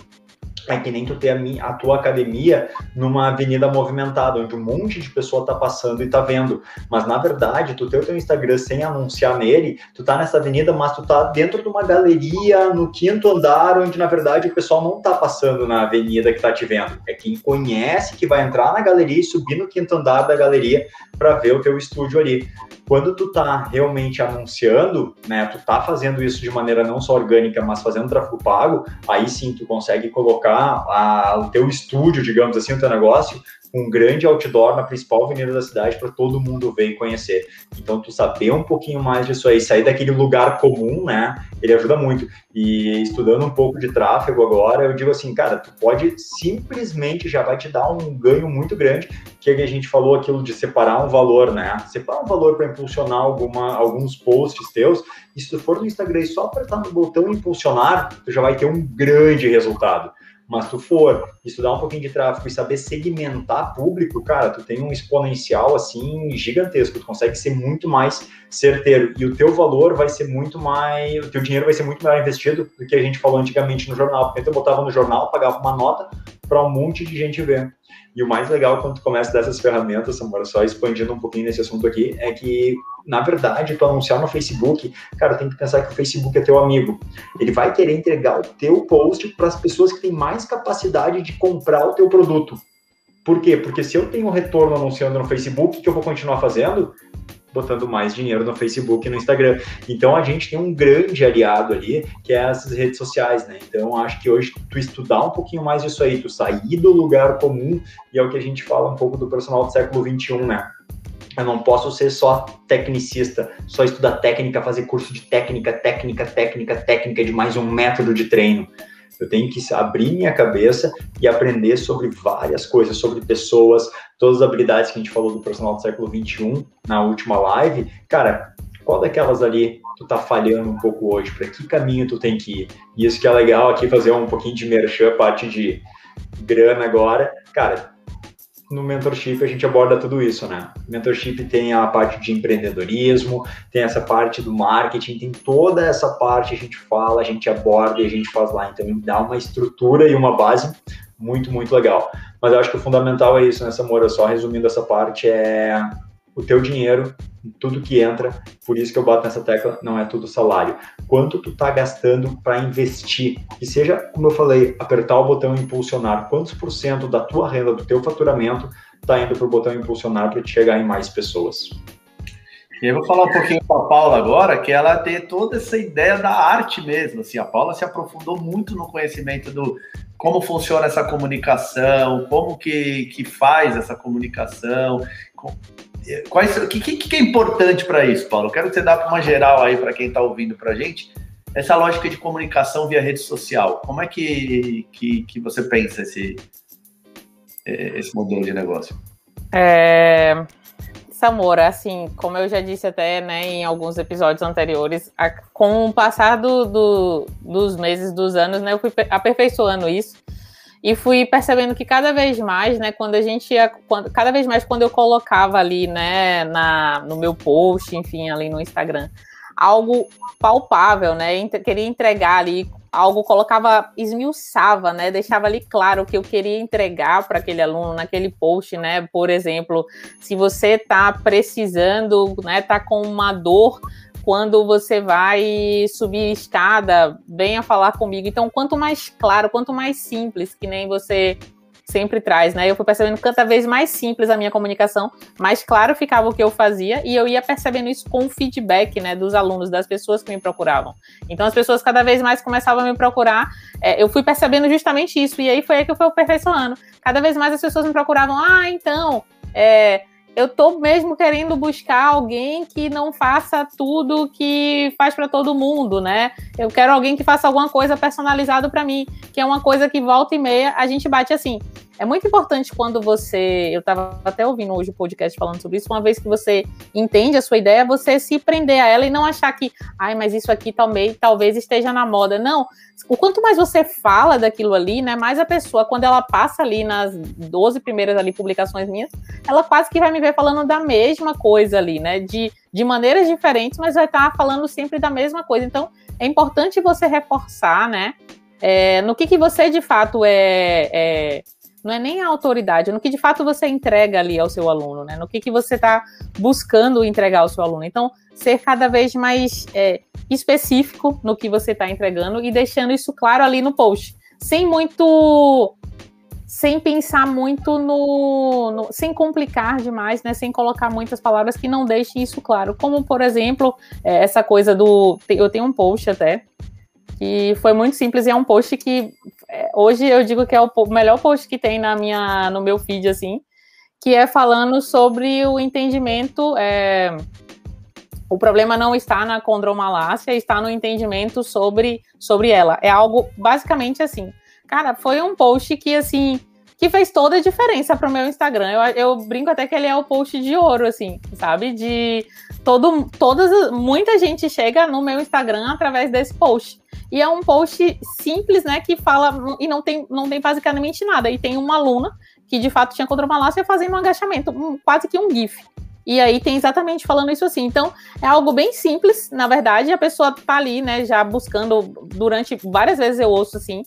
é que nem tu ter a, a, tua academia numa avenida movimentada, onde um monte de pessoa tá passando e tá vendo. Mas na verdade, tu ter o teu Instagram sem anunciar nele, tu tá nessa avenida, mas tu tá dentro de uma galeria no quinto andar, onde na verdade o pessoal não tá passando na avenida que tá te vendo. É quem conhece que vai entrar na galeria e subir no quinto andar da galeria para ver o teu estúdio ali. Quando tu tá realmente anunciando, né, tu tá fazendo isso de maneira não só orgânica, mas fazendo tráfego pago, aí sim tu consegue colocar a, o teu estúdio, digamos assim, o teu negócio um grande outdoor na principal avenida da cidade para todo mundo ver e conhecer. Então, tu saber um pouquinho mais disso aí, sair daquele lugar comum, né? Ele ajuda muito. E estudando um pouco de tráfego agora, eu digo assim, cara, tu pode simplesmente já vai te dar um ganho muito grande, que a gente falou aquilo de separar um valor, né? Separar um valor para impulsionar alguma, alguns posts teus. E se tu for no Instagram e só apertar no botão impulsionar, tu já vai ter um grande resultado. Mas tu for estudar um pouquinho de tráfego e saber segmentar público, cara, tu tem um exponencial assim gigantesco, tu consegue ser muito mais certeiro. E o teu valor vai ser muito mais, o teu dinheiro vai ser muito melhor investido do que a gente falou antigamente no jornal, porque tu botava no jornal, pagava uma nota para um monte de gente ver. E o mais legal quando tu começa dessas ferramentas, Samora, só expandindo um pouquinho nesse assunto aqui, é que, na verdade, tu anunciar no Facebook, cara, tem que pensar que o Facebook é teu amigo. Ele vai querer entregar o teu post para as pessoas que têm mais capacidade de comprar o teu produto. Por quê? Porque se eu tenho retorno anunciando no Facebook, que eu vou continuar fazendo? Botando mais dinheiro no Facebook e no Instagram. Então a gente tem um grande aliado ali, que é essas redes sociais, né? Então acho que hoje tu estudar um pouquinho mais disso aí, tu sair do lugar comum, e é o que a gente fala um pouco do personal do século XXI, né? Eu não posso ser só tecnicista, só estudar técnica, fazer curso de técnica, técnica, técnica, técnica de mais um método de treino. Eu tenho que abrir minha cabeça e aprender sobre várias coisas, sobre pessoas, todas as habilidades que a gente falou do profissional do século XXI na última live. Cara, qual daquelas ali tu tá falhando um pouco hoje? Para que caminho tu tem que ir? E isso que é legal aqui, fazer um pouquinho de merchan, parte de grana agora. Cara, no mentorship a gente aborda tudo isso, né? Mentorship tem a parte de empreendedorismo, tem essa parte do marketing, tem toda essa parte a gente fala, a gente aborda e a gente faz lá. Então dá uma estrutura e uma base muito, muito legal. Mas eu acho que o fundamental é isso, né, Samora? Só resumindo essa parte, é o teu dinheiro, tudo que entra, por isso que eu bato nessa tecla, não é tudo salário. Quanto tu tá gastando para investir? Que seja, como eu falei, apertar o botão impulsionar. Quantos por cento da tua renda, do teu faturamento, tá indo pro botão impulsionar para te chegar em mais pessoas? E eu vou falar um pouquinho com a Paula agora, que ela tem toda essa ideia da arte mesmo. Assim, a Paula se aprofundou muito no conhecimento do como funciona essa comunicação, como que, que faz essa comunicação, Quais, o que, que, que, é importante para isso, Paulo? Eu quero que você dá uma geral aí para quem está ouvindo para a gente, essa lógica de comunicação via rede social. Como é que, que, que você pensa esse, é, esse modelo de negócio? É, Samora, assim, como eu já disse até né, em alguns episódios anteriores, a, com o passar do, do, dos meses, dos anos, né, eu fui aperfeiçoando isso e fui percebendo que cada vez mais, né, quando a gente ia, quando, cada vez mais quando eu colocava ali, né, na, no meu post, enfim, ali no Instagram, algo palpável, né, queria entregar ali algo, colocava, esmiuçava, né, deixava ali claro o que eu queria entregar para aquele aluno naquele post, né, por exemplo, se você está precisando, né, tá com uma dor quando você vai subir escada, venha falar comigo. Então, quanto mais claro, quanto mais simples, que nem você sempre traz, né? Eu fui percebendo cada vez mais simples a minha comunicação, mais claro ficava o que eu fazia e eu ia percebendo isso com o feedback, né, dos alunos, das pessoas que me procuravam. Então as pessoas cada vez mais começavam a me procurar, é, eu fui percebendo justamente isso e aí foi aí que eu fui aperfeiçoando. Cada vez mais as pessoas me procuravam, ah, então, é, eu tô mesmo querendo buscar alguém que não faça tudo que faz para todo mundo, né? Eu quero alguém que faça alguma coisa personalizado para mim, que é uma coisa que volta e meia a gente bate assim. É muito importante quando você. Eu estava até ouvindo hoje o podcast falando sobre isso. Uma vez que você entende a sua ideia, você se prender a ela e não achar que, ai, mas isso aqui talvez, talvez esteja na moda. Não. O quanto mais você fala daquilo ali, né, mais a pessoa, quando ela passa ali nas 12 primeiras ali publicações minhas, ela quase que vai me ver falando da mesma coisa ali, né? De, de maneiras diferentes, mas vai estar falando sempre da mesma coisa. Então, é importante você reforçar, né? É, no que, que você de fato é, é, não é nem a autoridade, no que de fato você entrega ali ao seu aluno, né? No que, que você está buscando entregar ao seu aluno. Então, ser cada vez mais é, específico no que você está entregando e deixando isso claro ali no post, sem muito sem pensar muito no, no, sem complicar demais, né? Sem colocar muitas palavras que não deixem isso claro. Como, por exemplo, é, essa coisa do. Eu tenho um post até que foi muito simples e é um post que hoje eu digo que é o melhor post que tem na minha, no meu feed, assim, que é falando sobre o entendimento. É, o problema não está na condromalácia, está no entendimento sobre, sobre ela. É algo basicamente assim. Cara, foi um post que assim que fez toda a diferença para o meu Instagram. Eu, eu brinco até que ele é o post de ouro, assim, sabe? De todo, todas, muita gente chega no meu Instagram através desse post. E é um post simples, né, que fala e não tem, não tem basicamente nada. E tem uma aluna que de fato tinha condromalácia fazendo um agachamento, um, quase que um gif. E aí tem exatamente falando isso assim. Então, é algo bem simples, na verdade, a pessoa tá ali, né, já buscando durante várias vezes eu ouço assim,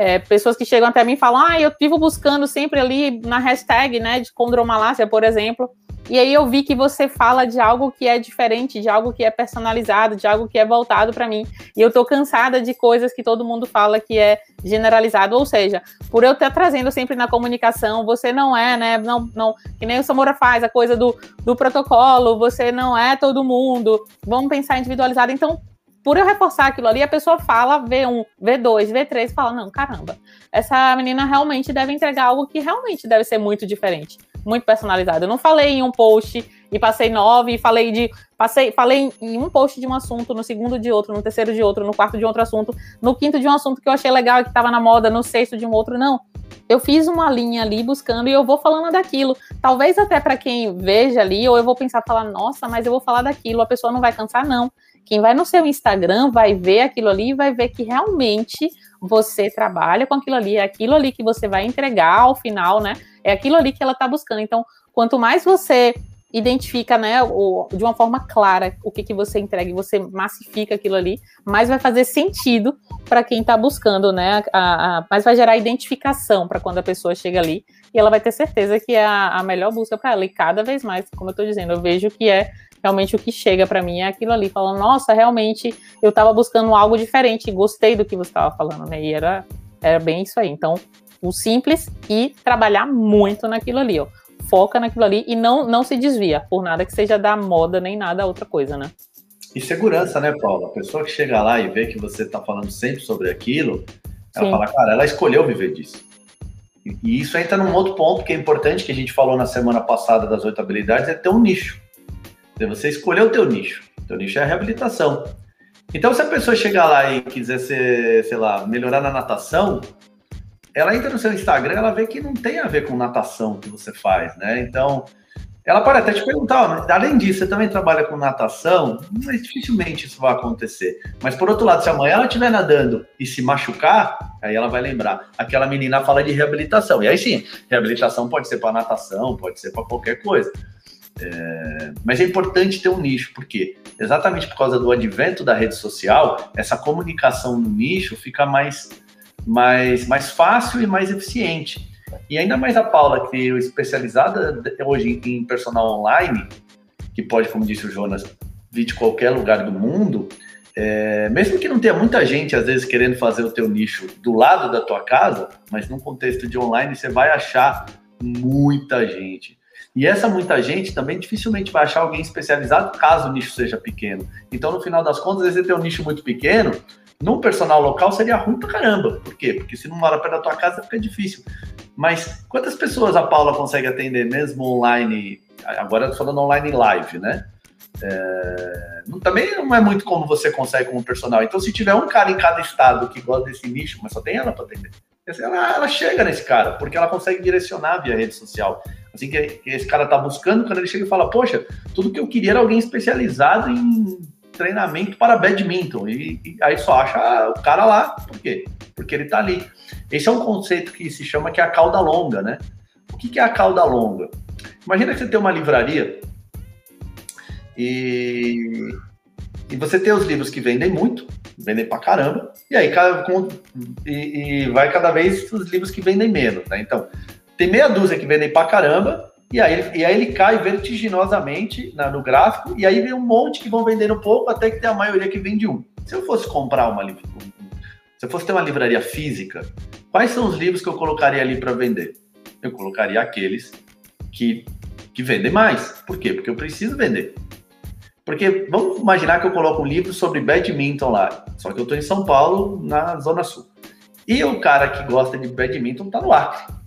é, pessoas que chegam até mim e falam: "Ah, eu vivo buscando sempre ali na hashtag, né, de condromalácia, por exemplo, e aí eu vi que você fala de algo que é diferente, de algo que é personalizado, de algo que é voltado para mim. E eu tô cansada de coisas que todo mundo fala que é generalizado, ou seja, por eu estar trazendo sempre na comunicação, você não é, né, não, não, que nem o Samora faz, a coisa do, do protocolo, você não é todo mundo, vamos pensar individualizado. Então, por eu reforçar aquilo ali, a pessoa fala V1, V2, V3, fala, não, caramba, essa menina realmente deve entregar algo que realmente deve ser muito diferente muito personalizado. Eu não falei em um post e passei nove, e falei de. Passei, falei em um post de um assunto, no segundo de outro, no terceiro de outro, no quarto de outro assunto, no quinto de um assunto que eu achei legal e que estava na moda, no sexto de um outro, não. Eu fiz uma linha ali buscando e eu vou falando daquilo. Talvez até para quem veja ali, ou eu vou pensar, falar, nossa, mas eu vou falar daquilo, a pessoa não vai cansar, não. Quem vai no seu Instagram vai ver aquilo ali e vai ver que realmente você trabalha com aquilo ali, é aquilo ali que você vai entregar ao final, né? É aquilo ali que ela está buscando. Então, quanto mais você identifica, né, o, de uma forma clara o que, que você entrega e você massifica aquilo ali, mais vai fazer sentido para quem está buscando, né, a, a, mais vai gerar identificação para quando a pessoa chega ali e ela vai ter certeza que é a, a melhor busca para ela. E cada vez mais, como eu estou dizendo, eu vejo que é realmente o que chega para mim é aquilo ali, falando, nossa, realmente eu estava buscando algo diferente, gostei do que você estava falando, né? E era, era bem isso aí. Então, o simples e trabalhar muito naquilo ali, ó. Foca naquilo ali e não, não se desvia por nada que seja da moda nem nada outra coisa, né? E segurança, né, Paula? A pessoa que chega lá e vê que você está falando sempre sobre aquilo, ela Sim. fala, cara, ela escolheu viver disso. E isso entra num outro ponto que é importante, que a gente falou na semana passada das oito habilidades, é ter um nicho. Você escolheu o teu nicho. O teu nicho é a reabilitação. Então, se a pessoa chegar lá e quiser ser, sei lá, melhorar na natação, ela entra no seu Instagram, ela vê que não tem a ver com natação que você faz, né? Então, ela pode até te perguntar, além disso, você também trabalha com natação? Mas dificilmente isso vai acontecer. Mas por outro lado, se amanhã ela estiver nadando e se machucar, aí ela vai lembrar. Aquela menina fala de reabilitação. E aí sim, reabilitação pode ser para natação, pode ser para qualquer coisa. É... Mas é importante ter um nicho, porque exatamente por causa do advento da rede social, essa comunicação no nicho fica mais mais, mais fácil e mais eficiente. E ainda mais a Paula, que é especializada hoje em personal online, que pode, como disse o Jonas, vir de qualquer lugar do mundo, é, mesmo que não tenha muita gente, às vezes, querendo fazer o teu nicho do lado da tua casa, mas num contexto de online, você vai achar muita gente. E essa muita gente também dificilmente vai achar alguém especializado caso o nicho seja pequeno. Então, no final das contas, às vezes você tem um nicho muito pequeno, num personal local seria ruim pra caramba. Por quê? Porque se não mora perto da tua casa fica difícil. Mas quantas pessoas a Paula consegue atender mesmo online? Agora eu tô falando online live, né? É, também não é muito como você consegue como personal. Então, se tiver um cara em cada estado que gosta desse nicho, mas só tem ela para atender, ela, ela chega nesse cara, porque ela consegue direcionar via rede social. Assim que, esse cara tá buscando, quando ele chega e fala, poxa, tudo que eu queria era alguém especializado em treinamento para badminton. E, e, aí só acha o cara lá. Por quê? Porque ele tá ali. Esse é um conceito que se chama que é a cauda longa, né? O que, que é a cauda longa? Imagina que você tem uma livraria e, e você tem os livros que vendem muito, vendem pra caramba, e aí e, e, vai cada vez os livros que vendem menos, né? Então, tem meia dúzia que vendem pra caramba, e aí, e aí ele cai vertiginosamente na, no gráfico, e aí vem um monte que vão vendendo pouco, até que tem a maioria que vende um. Se eu fosse comprar uma se eu fosse ter uma livraria física, quais são os livros que eu colocaria ali para vender? Eu colocaria aqueles que, que vendem mais. Por quê? Porque eu preciso vender. Porque vamos imaginar que eu coloco um livro sobre badminton lá, só que eu estou em São Paulo, na Zona Sul. E o cara que gosta de badminton está no Acre.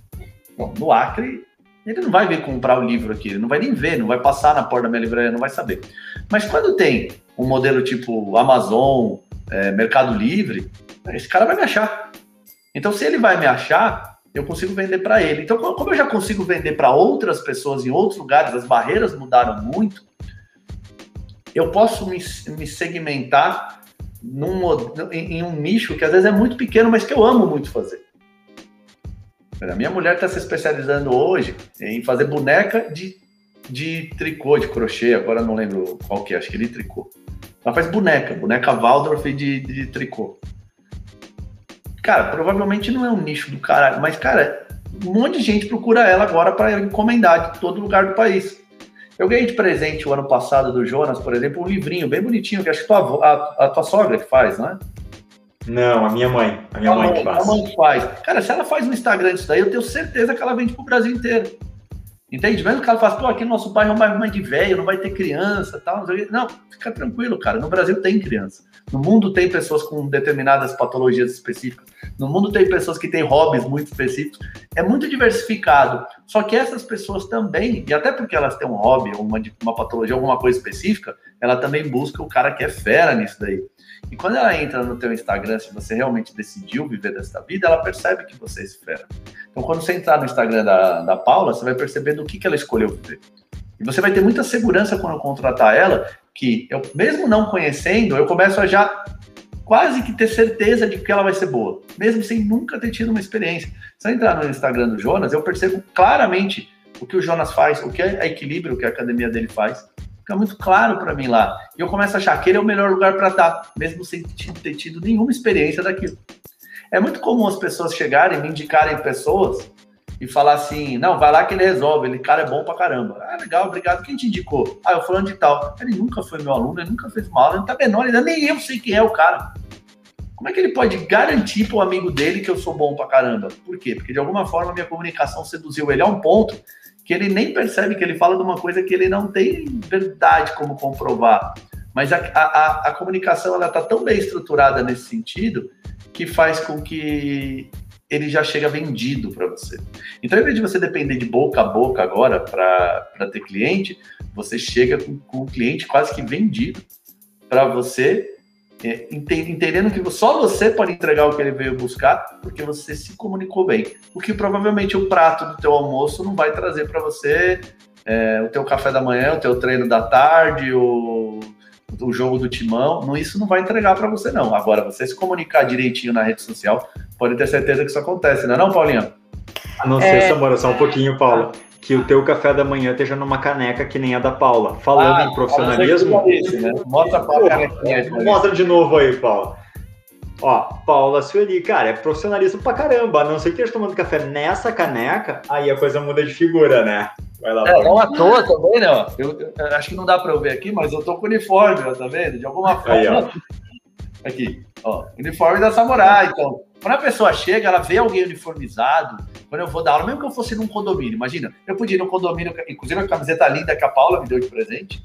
Bom, no Acre, ele não vai vir comprar o livro aqui, ele não vai nem ver, não vai passar na porta da minha livraria, não vai saber. Mas quando tem um modelo tipo Amazon, é, Mercado Livre, esse cara vai me achar. Então, se ele vai me achar, eu consigo vender para ele. Então, como eu já consigo vender para outras pessoas em outros lugares, as barreiras mudaram muito, eu posso me, me segmentar num, em, um nicho que às vezes é muito pequeno, mas que eu amo muito fazer. A minha mulher está se especializando hoje em fazer boneca de, de tricô, de crochê, agora não lembro qual que é, acho que de tricô. Ela faz boneca, boneca Waldorf de, de tricô. Cara, provavelmente não é um nicho do caralho, mas, cara, um monte de gente procura ela agora para encomendar de todo lugar do país. Eu ganhei de presente o ano passado do Jonas, por exemplo, um livrinho bem bonitinho, que acho que tua, a, a tua sogra que faz, não é? Não, a minha mãe. A minha a mãe, mãe que faz. A mãe que faz. Cara, se ela faz no Instagram disso daí, eu tenho certeza que ela vende pro Brasil inteiro. Entende? Mesmo que ela fala, pô, aqui no nosso bairro é um bairro mais de velho, não vai ter criança tal. Não, fica tranquilo, cara. No Brasil tem criança. No mundo tem pessoas com determinadas patologias específicas. No mundo tem pessoas que têm hobbies muito específicos. É muito diversificado. Só que essas pessoas também, e até porque elas têm um hobby, uma, uma patologia, alguma coisa específica, ela também busca o cara que é fera nisso daí. E quando ela entra no teu Instagram, se você realmente decidiu viver dessa vida, ela percebe que você é esfera. Então, quando você entrar no Instagram da, da Paula, você vai perceber do que, que ela escolheu viver. E você vai ter muita segurança quando contratar ela, que eu, mesmo não conhecendo, eu começo a já quase que ter certeza de que ela vai ser boa, mesmo sem nunca ter tido uma experiência. Se eu entrar no Instagram do Jonas, eu percebo claramente o que o Jonas faz, o que é equilíbrio que a academia dele faz, Fica muito claro para mim lá. E eu começo a achar que ele é o melhor lugar para estar, mesmo sem ter tido nenhuma experiência daquilo. É muito comum as pessoas chegarem, me indicarem pessoas e falar assim: não, vai lá que ele resolve, ele cara é bom pra caramba. Ah, legal, obrigado. Quem te indicou? Ah, eu falando de tal. Ele nunca foi meu aluno, ele nunca fez uma aula, ele tá menor, ainda nem eu sei quem é o cara. Como é que ele pode garantir para o amigo dele que eu sou bom pra caramba? Por quê? Porque de alguma forma minha comunicação seduziu ele a um ponto que ele nem percebe que ele fala de uma coisa que ele não tem verdade como comprovar. Mas a, a, a comunicação ela está tão bem estruturada nesse sentido que faz com que ele já chega vendido para você. Então, ao invés de você depender de boca a boca agora para ter cliente, você chega com, com o cliente quase que vendido para você entendendo que só você pode entregar o que ele veio buscar, porque você se comunicou bem. O que provavelmente o prato do teu almoço não vai trazer para você é, o teu café da manhã, o teu treino da tarde, o, o jogo do timão, não, isso não vai entregar para você não. Agora, você se comunicar direitinho na rede social, pode ter certeza que isso acontece, não é não, Paulinha? A não ser, é... Samora, só um pouquinho, Paulo que o teu café da manhã esteja numa caneca que nem a da Paula. Falando ah, em profissionalismo. Né? Mostra a canequinha. Mostra de novo aí, Paula. Ó, Paula Sueli, cara, é profissionalismo pra caramba. A não ser que esteja tomando café nessa caneca, aí a coisa muda de figura, né? Vai lá. É, não à toa também, né? Eu, eu, acho que não dá pra eu ver aqui, mas eu tô com uniforme, tá vendo? De alguma forma. Aí, ó. Aqui, ó. Uniforme da Samurai, então. Quando a pessoa chega, ela vê alguém uniformizado. Quando eu vou dar aula, mesmo que eu fosse num condomínio, imagina, eu podia ir num condomínio, inclusive a camiseta linda que a Paula me deu de presente.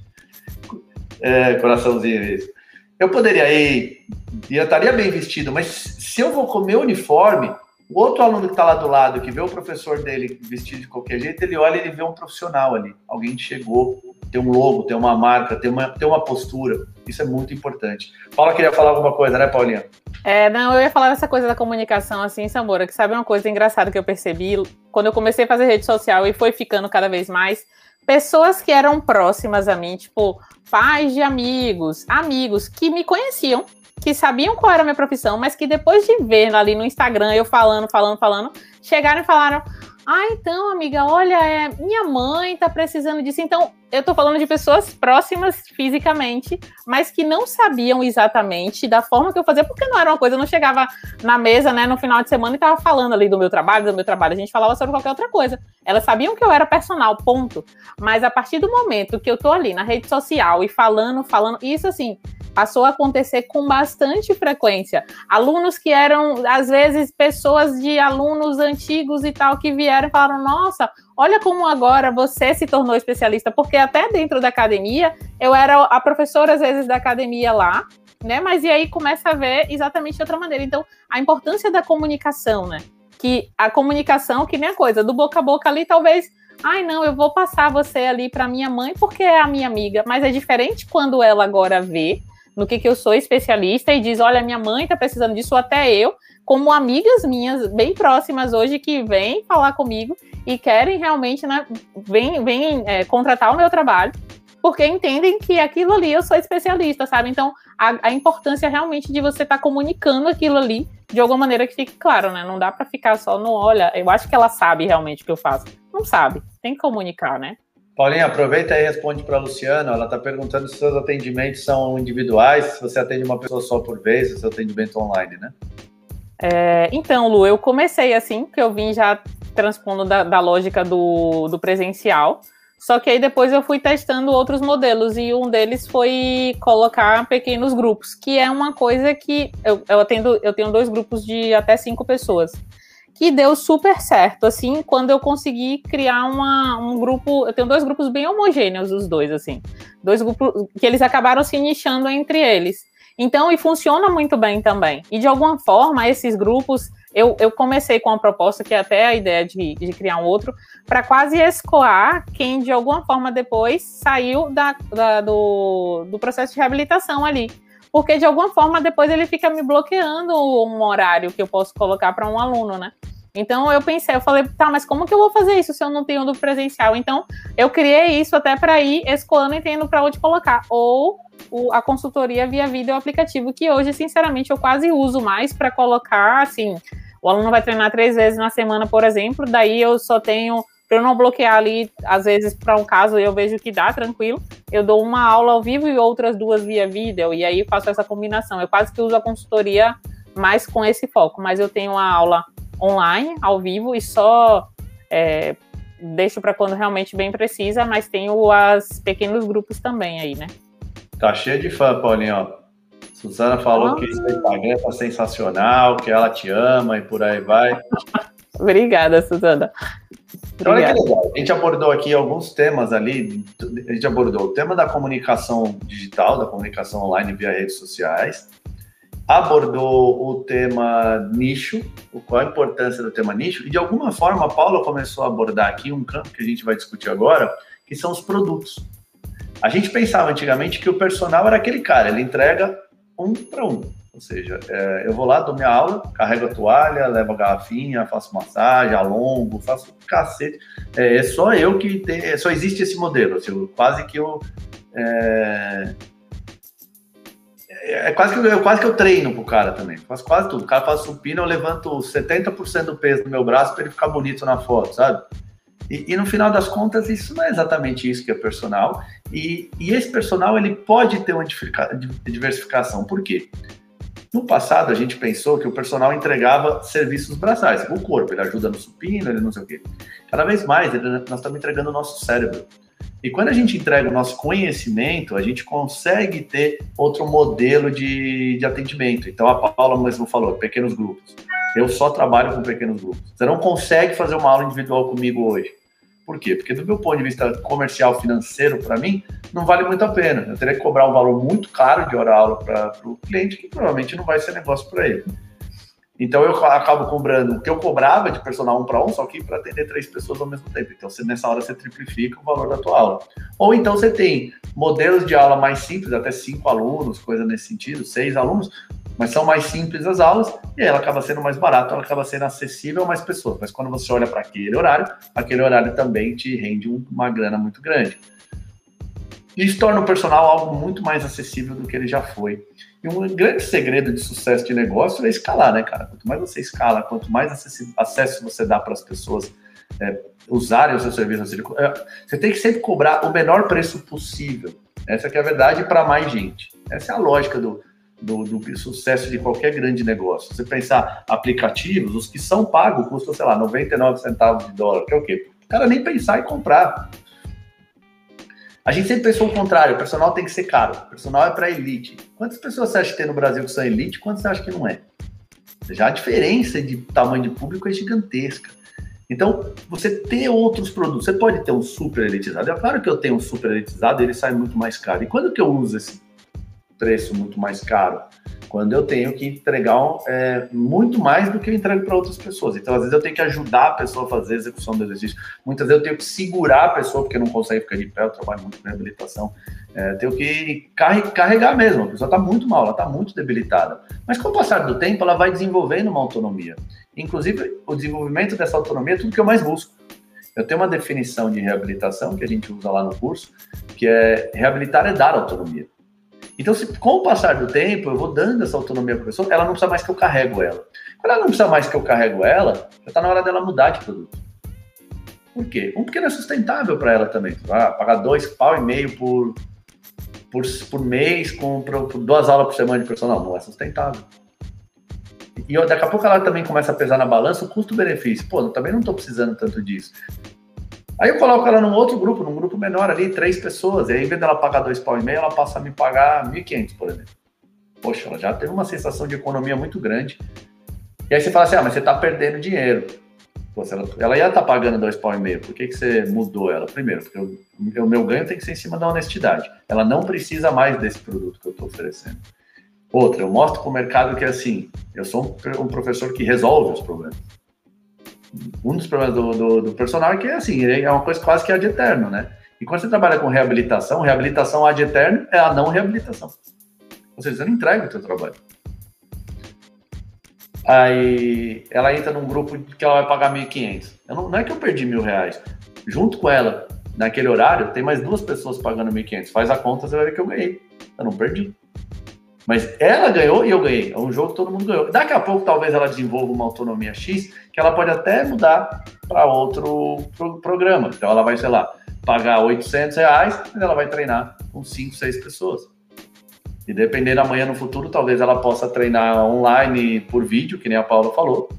É, coraçãozinho isso. Eu poderia ir, e eu estaria bem vestido, mas se eu vou comer uniforme, o outro aluno que está lá do lado, que vê o professor dele vestido de qualquer jeito, ele olha e ele vê um profissional ali. Alguém chegou ter um logo, ter uma marca, ter uma, ter uma postura. Isso é muito importante. Paula queria falar alguma coisa, né, Paulinha? É, não, eu ia falar dessa coisa da comunicação, assim, Samora, que sabe uma coisa engraçada que eu percebi quando eu comecei a fazer rede social e foi ficando cada vez mais pessoas que eram próximas a mim, tipo, pais de amigos, amigos que me conheciam, que sabiam qual era a minha profissão, mas que depois de ver ali no Instagram eu falando, falando, falando, chegaram e falaram: ah, então, amiga, olha, é, minha mãe tá precisando disso. Então, eu tô falando de pessoas próximas fisicamente, mas que não sabiam exatamente da forma que eu fazia, porque não era uma coisa, eu não chegava na mesa, né, no final de semana e tava falando ali do meu trabalho, do meu trabalho, a gente falava sobre qualquer outra coisa. Elas sabiam que eu era personal, ponto. Mas a partir do momento que eu tô ali na rede social e falando, falando, isso assim, passou a acontecer com bastante frequência. Alunos que eram, às vezes, pessoas de alunos antigos e tal, que vieram e falaram: Nossa, olha como agora você se tornou especialista, porque até dentro da academia, eu era a professora, às vezes, da academia lá, né? Mas e aí começa a ver exatamente de outra maneira. Então, a importância da comunicação, né? Que a comunicação, que nem a coisa, do boca a boca ali, talvez ai não, eu vou passar você ali para minha mãe porque é a minha amiga, mas é diferente quando ela agora vê no que, que eu sou especialista e diz: olha, minha mãe está precisando disso, até eu, como amigas minhas bem próximas hoje que vêm falar comigo e querem realmente, né, vêm, vêm é, contratar o meu trabalho, porque entendem que aquilo ali eu sou especialista, sabe? Então, a, a importância realmente de você estar tá comunicando aquilo ali de alguma maneira que fique claro, né? Não dá para ficar só no olha, eu acho que ela sabe realmente o que eu faço. Não sabe, tem que comunicar, né? Paulinha, aproveita e responde para a Luciana. Ela está perguntando se seus atendimentos são individuais, se você atende uma pessoa só por vez, se seu atendimento online, né? É, então, Lu, eu comecei assim, que eu vim já transpondo da, da lógica do, do presencial. Só que aí depois eu fui testando outros modelos e um deles foi colocar pequenos grupos, que é uma coisa que eu, eu atendo, eu tenho dois grupos de até cinco pessoas que deu super certo, assim, quando eu consegui criar uma, um grupo, eu tenho dois grupos bem homogêneos, os dois, assim, dois grupos que eles acabaram se nichando entre eles. Então, e funciona muito bem também. E de alguma forma, esses grupos, eu, eu comecei com uma proposta, que é até a ideia de, de criar um outro, para quase escoar quem de alguma forma depois saiu da, da, do, do processo de reabilitação ali porque de alguma forma depois ele fica me bloqueando um horário que eu posso colocar para um aluno, né? Então eu pensei, eu falei, tá, mas como que eu vou fazer isso se eu não tenho do presencial? Então eu criei isso até para ir escoando e tendo para onde colocar. Ou o, a consultoria via vídeo aplicativo, que hoje, sinceramente, eu quase uso mais para colocar, assim, o aluno vai treinar três vezes na semana, por exemplo, daí eu só tenho para eu não bloquear ali, às vezes, para um caso eu vejo que dá tranquilo, eu dou uma aula ao vivo e outras duas via vídeo, e aí faço essa combinação. Eu quase que uso a consultoria mais com esse foco, mas eu tenho uma aula online, ao vivo, e só é, deixo para quando realmente bem precisa, mas tenho os pequenos grupos também aí, né? Tá cheio de fã, Paulinho. Suzana falou que o Instagram tá sensacional, que ela te ama e por aí vai. [LAUGHS] Obrigada, Suzana. Então, olha que legal. A gente abordou aqui alguns temas ali. A gente abordou o tema da comunicação digital, da comunicação online via redes sociais. Abordou o tema nicho, qual a importância do tema nicho. E de alguma forma, a Paula começou a abordar aqui um campo que a gente vai discutir agora, que são os produtos. A gente pensava antigamente que o personal era aquele cara, ele entrega um para um. Ou seja, é, eu vou lá, dou minha aula, carrego a toalha, levo a garrafinha, faço massagem, alongo, faço cacete. É, é só eu que tem, é, só existe esse modelo. Assim, quase que eu. É, é, quase que eu, quase que eu treino pro cara também. Faço quase tudo. O cara faz supino, eu levanto 70% do peso do meu braço para ele ficar bonito na foto, sabe? E, e, no final das contas, isso não é exatamente isso que é personal. E, e esse personal ele pode ter uma diversificação. Por quê? No passado, a gente pensou que o personal entregava serviços braçais, o corpo, ele ajuda no supino, ele não sei o quê. Cada vez mais, ele, nós estamos entregando o nosso cérebro. E quando a gente entrega o nosso conhecimento, a gente consegue ter outro modelo de, de atendimento. Então, a Paula mesmo falou, pequenos grupos. Eu só trabalho com pequenos grupos. Você não consegue fazer uma aula individual comigo hoje. Por quê? Porque do meu ponto de vista comercial financeiro, para mim, não vale muito a pena. Eu teria que cobrar um valor muito caro de hora aula para o cliente, que provavelmente não vai ser negócio para ele. Então eu acabo cobrando o que eu cobrava de personal um para um, só que para atender três pessoas ao mesmo tempo. Então você, nessa hora você triplifica o valor da tua aula. Ou então você tem modelos de aula mais simples, até cinco alunos, coisa nesse sentido, seis alunos, mas são mais simples as aulas e ela acaba sendo mais barata, ela acaba sendo acessível a mais pessoas. Mas quando você olha para aquele horário, aquele horário também te rende uma grana muito grande. Isso torna o personal algo muito mais acessível do que ele já foi. E um grande segredo de sucesso de negócio é escalar, né, cara? Quanto mais você escala, quanto mais acesso você dá para as pessoas é, usarem o seu serviço, é, você tem que sempre cobrar o menor preço possível. Essa é a verdade para mais gente. Essa é a lógica do, do, do, sucesso de qualquer grande negócio. Você pensar aplicativos, os que são pagos custam, sei lá, 99 centavos de dólar, que é o quê? O cara nem pensar em comprar. A gente sempre pensou o contrário, o personal tem que ser caro, o personal é para elite. Quantas pessoas você acha que tem no Brasil que são elite, quantas você acha que não é? Já a diferença de tamanho de público é gigantesca. Então, você ter outros produtos, você pode ter um super elitizado. É claro que eu tenho um super elitizado, ele sai muito mais caro. E quando que eu uso esse preço muito mais caro? quando eu tenho que entregar é, muito mais do que eu entrego para outras pessoas. Então, às vezes, eu tenho que ajudar a pessoa a fazer a execução do exercício. Muitas vezes, eu tenho que segurar a pessoa, porque não consegue ficar de pé, eu trabalho muito com reabilitação. É, tenho que carregar mesmo, a pessoa está muito mal, ela está muito debilitada. Mas com o passar do tempo, ela vai desenvolvendo uma autonomia. Inclusive, o desenvolvimento dessa autonomia é tudo que eu mais busco. Eu tenho uma definição de reabilitação que a gente usa lá no curso, que é reabilitar é dar autonomia. Então, se, com o passar do tempo, eu vou dando essa autonomia para a pessoa, ela não precisa mais que eu carrego ela. Quando ela não precisa mais que eu carrego ela, já está na hora dela mudar de produto. Por quê? Um, porque não é sustentável para ela também. Ah, pagar dois pau e meio por, por, por mês com por, por duas aulas por semana de personal. Não é sustentável. E daqui a pouco ela também começa a pesar na balança o custo-benefício. Pô, eu também não estou precisando tanto disso. Aí eu coloco ela num outro grupo, num grupo menor ali, três pessoas. E aí, em vez dela pagar dois pau e meio, ela passa a me pagar 1.500, por exemplo. Poxa, ela já teve uma sensação de economia muito grande. E aí você fala assim, ah, mas você está perdendo dinheiro. Ela, ela ia estar tá pagando dois pau e meio, por que, que você mudou ela? Primeiro, porque o, meu ganho tem que ser em cima da honestidade. Ela não precisa mais desse produto que eu estou oferecendo. Outra, eu mostro para o mercado que, assim, eu sou um professor que resolve os problemas um dos problemas do, do, do, personal é que assim, é uma coisa quase que ad eterno, né? E quando você trabalha com reabilitação, reabilitação ad eterno é a não reabilitação. Ou seja, você não entrega o seu trabalho. Aí ela entra num grupo que ela vai pagar 1.500. Não, não é que eu perdi mil reais. Junto com ela, naquele horário, tem mais duas pessoas pagando 1.500. Faz a conta, você vai ver que eu ganhei. Eu não perdi. Mas ela ganhou e eu ganhei. É um jogo que todo mundo ganhou. Daqui a pouco, talvez ela desenvolva uma autonomia X, que ela pode até mudar para outro pro programa. Então, ela vai, sei lá, pagar 800 reais, mas ela vai treinar com 5, 6 pessoas. E dependendo amanhã no futuro, talvez ela possa treinar online por vídeo, que nem a Paula falou,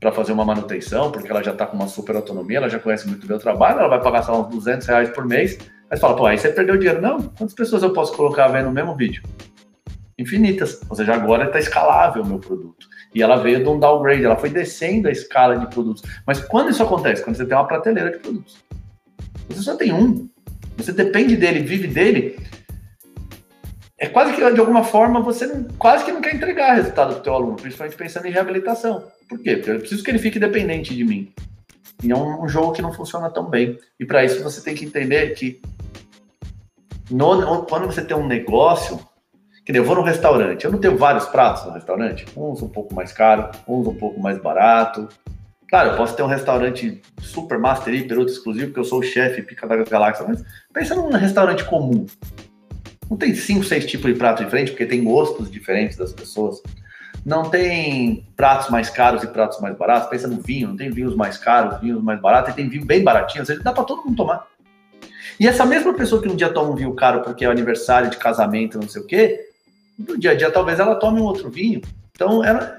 para fazer uma manutenção, porque ela já está com uma super autonomia, ela já conhece muito bem o trabalho, ela vai pagar só uns 200 reais por mês Você fala, pô, aí você perdeu dinheiro. Não, quantas pessoas eu posso colocar vendo o mesmo vídeo? Infinitas. Ou seja, agora está escalável o meu produto. E ela veio de um downgrade, ela foi descendo a escala de produtos. Mas quando isso acontece? Quando você tem uma prateleira de produtos. Você só tem um. Você depende dele, vive dele. É quase que, de alguma forma, você não, quase que não quer entregar resultado para o teu aluno, principalmente pensando em reabilitação. Por quê? Porque eu preciso que ele fique dependente de mim. E é um, um jogo que não funciona tão bem. E para isso você tem que entender que no, quando você tem um negócio, que nem eu vou no restaurante, eu não tenho vários pratos no restaurante, uns um pouco mais caro, uns um pouco mais barato. Claro, eu posso ter um restaurante super master, hiper, outro exclusivo, porque eu sou o chefe pica da galáxia, mas pensa num restaurante comum. Não tem cinco, seis tipos de prato diferentes, porque tem gostos diferentes das pessoas. Não tem pratos mais caros e pratos mais baratos. Pensa no vinho, não tem vinhos mais caros, vinhos mais baratos, e tem vinho bem baratinho, às vezes dá para todo mundo tomar. E essa mesma pessoa que um dia toma um vinho caro porque é aniversário de casamento, não sei o quê, no dia a dia talvez ela tome um outro vinho. Então, ela.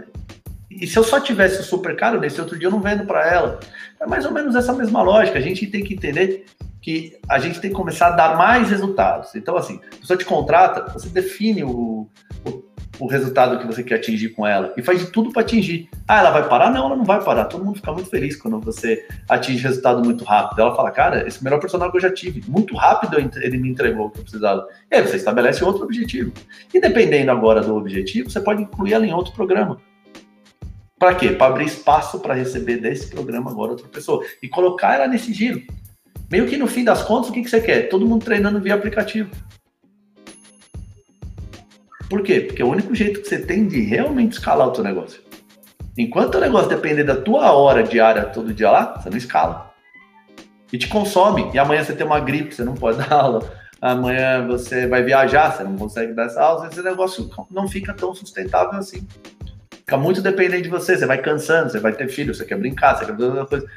E se eu só tivesse o super caro, nesse outro dia eu não vendo para ela. É mais ou menos essa mesma lógica. A gente tem que entender que a gente tem que começar a dar mais resultados. Então, assim, a pessoa te contrata, você define o, o o resultado que você quer atingir com ela e faz de tudo para atingir. Ah, ela vai parar? Não, ela não vai parar. Todo mundo fica muito feliz quando você atinge resultado muito rápido. Ela fala, cara, esse é o melhor personagem que eu já tive. Muito rápido ele me entregou o que eu precisava. E aí você estabelece outro objetivo. E dependendo agora do objetivo, você pode incluir ela em outro programa. Para quê? Para abrir espaço para receber desse programa agora outra pessoa e colocar ela nesse giro. Meio que no fim das contas, o que, que você quer? Todo mundo treinando via aplicativo. Por quê? Porque é o único jeito que você tem de realmente escalar o teu negócio. Enquanto o negócio depender da tua hora diária todo dia lá, você não escala. E te consome. E amanhã você tem uma gripe, você não pode [LAUGHS] dar aula. Amanhã você vai viajar, você não consegue dar essa aula. Esse negócio não fica tão sustentável assim. Fica muito dependente de você. Você vai cansando, você vai ter filho, você quer brincar, você quer fazer outra coisa.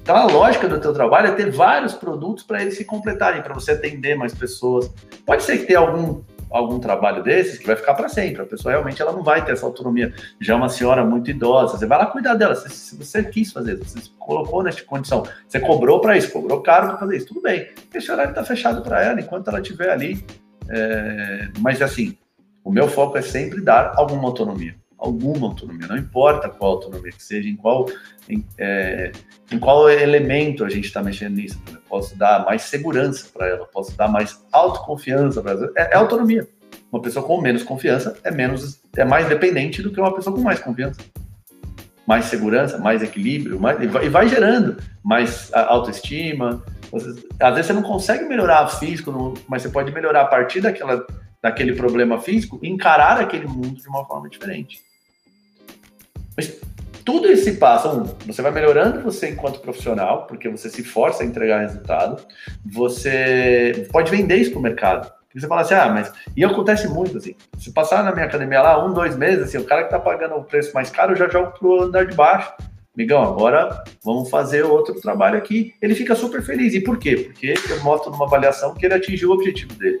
Então a lógica do teu trabalho é ter vários produtos para eles se completarem, para você atender mais pessoas. Pode ser que tenha algum algum trabalho desses que vai ficar para sempre. A pessoa realmente ela não vai ter essa autonomia. Já é uma senhora muito idosa, você vai lá cuidar dela. Se, se você quis fazer, você se colocou nessa condição, você cobrou para isso, cobrou caro para fazer isso, tudo bem. Esse horário está fechado para ela enquanto ela estiver ali. É... Mas assim, o meu foco é sempre dar alguma autonomia alguma autonomia, não importa qual autonomia que seja, em qual, em, é, em qual elemento a gente está mexendo nisso. Posso dar mais segurança para ela, posso dar mais autoconfiança para ela. É, é, autonomia. Uma pessoa com menos confiança é menos, é mais dependente do que uma pessoa com mais confiança. Mais segurança, mais equilíbrio, mais, e, vai, e vai gerando mais autoestima. Às vezes você não consegue melhorar físico, mas você pode melhorar a partir daquela daquele problema físico, encarar aquele mundo de uma forma diferente. Mas tudo esse passo, um, você vai melhorando você enquanto profissional, porque você se força a entregar resultado, você pode vender isso para o mercado. Porque você fala assim, ah, mas. E acontece muito, assim. Se passar na minha academia lá, um, dois meses, assim, o cara que está pagando o preço mais caro, eu já jogo pro andar de baixo. Migão, agora vamos fazer outro trabalho aqui. Ele fica super feliz. E por quê? Porque eu mostro numa avaliação que ele atingiu o objetivo dele.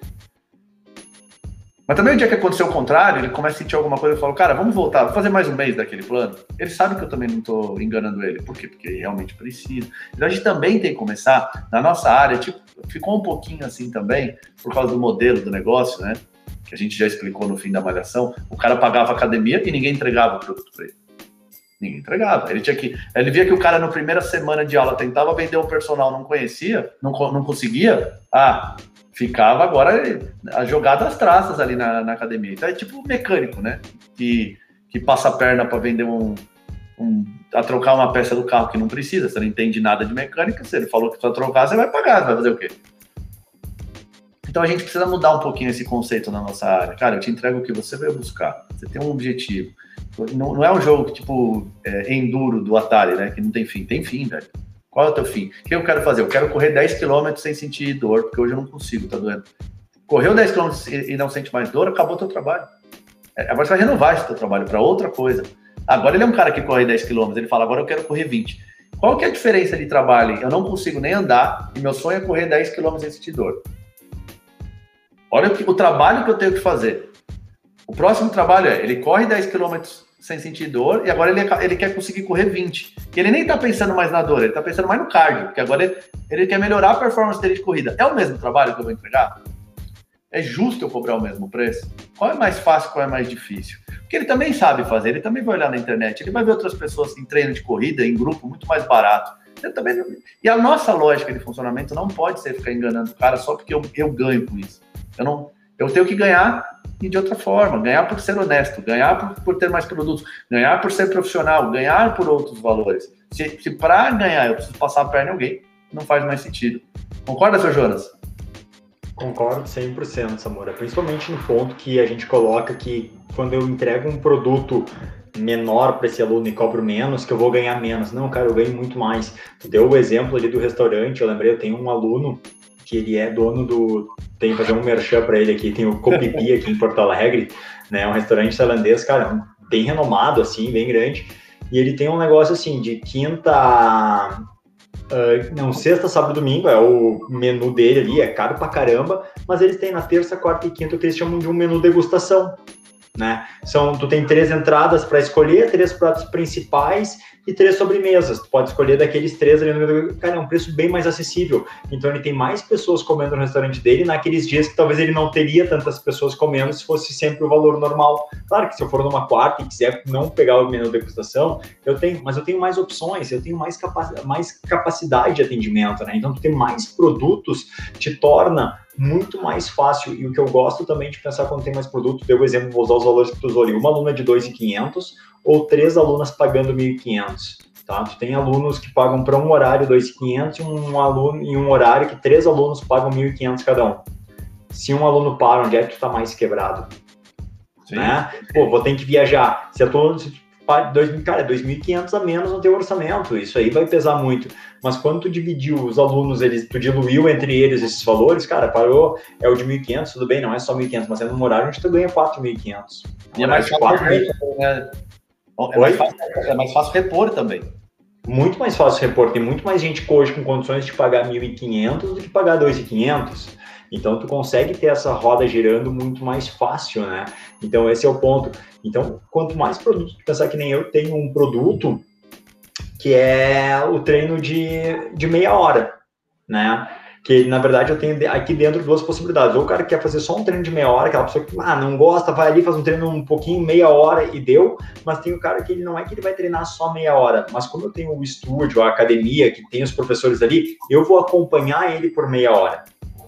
Mas também o dia que aconteceu o contrário, ele começa a sentir alguma coisa e fala, cara, vamos voltar, vamos fazer mais um mês daquele plano. Ele sabe que eu também não estou enganando ele. Por quê? Porque ele realmente precisa. Então a gente também tem que começar, na nossa área, tipo, ficou um pouquinho assim também, por causa do modelo do negócio, né? Que a gente já explicou no fim da malhação. O cara pagava academia e ninguém entregava o produto para ele. Ninguém entregava. Ele tinha que. Ele via que o cara, na primeira semana de aula, tentava vender um personal, não conhecia, não, não conseguia. Ah, ficava agora a jogada às traças ali na, na academia. Então é tipo mecânico, né? Que, que passa a perna para vender um, um, a trocar uma peça do carro que não precisa, você não entende nada de mecânica, se ele falou que precisa trocar, você vai pagar, você vai fazer o quê? Então a gente precisa mudar um pouquinho esse conceito na nossa área. Cara, eu te entrego o que você veio buscar. Você tem um objetivo. Não, não é um jogo tipo é, enduro do Atari, né? Que não tem fim. Tem fim, velho. Qual é o teu fim? O que eu quero fazer? Eu quero correr 10 km sem sentir dor, porque hoje eu não consigo, tá doendo. Correu 10 km e não sente mais dor, acabou o teu trabalho. É, agora você vai renovar esse teu trabalho para outra coisa. Agora ele é um cara que corre 10 km, ele fala, agora eu quero correr 20. Qual que é a diferença de trabalho? Eu não consigo nem andar e meu sonho é correr 10 km sem sentir dor. Olha o, que, o trabalho que eu tenho que fazer. O próximo trabalho é, ele corre 10 km sem sentir dor, e agora ele, ele quer conseguir correr 20. E ele nem tá pensando mais na dor, ele tá pensando mais no cardio, porque agora ele, ele quer melhorar a performance dele de corrida. É o mesmo trabalho que eu vou entregar? É justo eu cobrar o mesmo preço? Qual é mais fácil, qual é mais difícil? Porque ele também sabe fazer, ele também vai olhar na internet, ele vai ver outras pessoas em treino de corrida, em grupo, muito mais barato. Ele também E a nossa lógica de funcionamento não pode ser ficar enganando o cara só porque eu, eu ganho com isso. Eu, não, eu tenho que ganhar e de outra forma, ganhar por ser honesto, ganhar por, por ter mais produtos, ganhar por ser profissional, ganhar por outros valores. Se, se para ganhar eu preciso passar a perna em alguém, não faz mais sentido. Concorda, seu Jonas? Concordo 100%, Samora. Principalmente no ponto que a gente coloca que quando eu entrego um produto menor para esse aluno e cobro menos, que eu vou ganhar menos. Não, cara, eu ganho muito mais. Tu deu o exemplo ali do restaurante, eu lembrei, eu tenho um aluno que ele é dono do. Tem que fazer um merchan para ele aqui, tem o Copipi aqui em Porto Alegre, né? Um restaurante tailandês, cara, bem renomado, assim, bem grande. E ele tem um negócio assim, de quinta. Uh, não, sexta, sábado domingo é o menu dele ali, é caro pra caramba, mas eles têm na terça, quarta e quinta o que eles chamam de um menu degustação né? São, tu tem três entradas para escolher, três pratos principais e três sobremesas. Tu pode escolher daqueles três ali no Cara, é um preço bem mais acessível. Então ele tem mais pessoas comendo no restaurante dele naqueles dias que talvez ele não teria tantas pessoas comendo se fosse sempre o valor normal. Claro que se eu for numa quarta e quiser não pegar o menu degustação, eu tenho, mas eu tenho mais opções, eu tenho mais, capac, mais capacidade de atendimento, né? Então tu tem mais produtos te torna muito mais fácil. E o que eu gosto também de pensar quando tem mais produto, deu o exemplo, vou usar os valores que tu usou ali. Uma aluna de 2,500, ou três alunas pagando 1.500. Tá? Tu tem alunos que pagam para um horário 2.500 e um aluno em um horário que três alunos pagam 1.500 cada um. Se um aluno para, onde é que tu está mais quebrado? Sim. Né? Pô, vou ter que viajar. Se tua, se dois, cara, 2.500 a menos no teu orçamento, isso aí vai pesar muito. Mas quando tu dividiu os alunos, eles, tu diluiu entre eles esses valores, cara, parou, é o de 1.500, tudo bem, não é só 1.500, mas é num horário onde tu ganha 4.500. E é mais, fácil, né? É, mais fácil, é mais fácil repor também. Muito mais fácil repor, tem muito mais gente hoje com condições de pagar 1.500 do que pagar 2.500. Então, tu consegue ter essa roda girando muito mais fácil, né? Então, esse é o ponto. Então, quanto mais produto, pensar que nem eu tenho um produto que é o treino de, de meia hora, né? Que, na verdade, eu tenho aqui dentro duas possibilidades. Ou o cara quer fazer só um treino de meia hora, aquela pessoa que ah, não gosta, vai ali, faz um treino um pouquinho, meia hora e deu. Mas tem o cara que ele não é que ele vai treinar só meia hora, mas como eu tenho o estúdio, a academia, que tem os professores ali, eu vou acompanhar ele por meia hora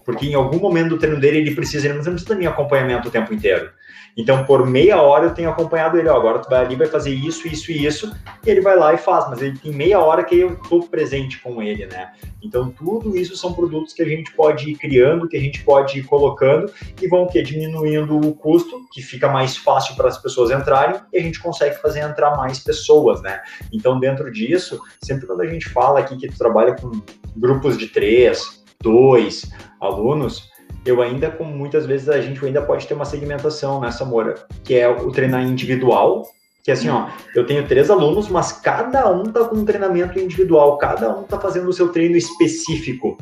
porque em algum momento do treino dele ele precisa, ele não precisa da minha acompanhamento o tempo inteiro. Então, por meia hora eu tenho acompanhado ele, ó, agora tu vai ali, vai fazer isso, isso e isso, e ele vai lá e faz, mas ele tem meia hora que eu estou presente com ele, né? Então, tudo isso são produtos que a gente pode ir criando, que a gente pode ir colocando e vão que diminuindo o custo, que fica mais fácil para as pessoas entrarem e a gente consegue fazer entrar mais pessoas, né? Então, dentro disso, sempre quando a gente fala aqui que tu trabalha com grupos de três, dois alunos, eu ainda, com muitas vezes, a gente ainda pode ter uma segmentação nessa Moura, que é o treinar individual, que é assim, ó, eu tenho três alunos, mas cada um tá com um treinamento individual, cada um tá fazendo o seu treino específico.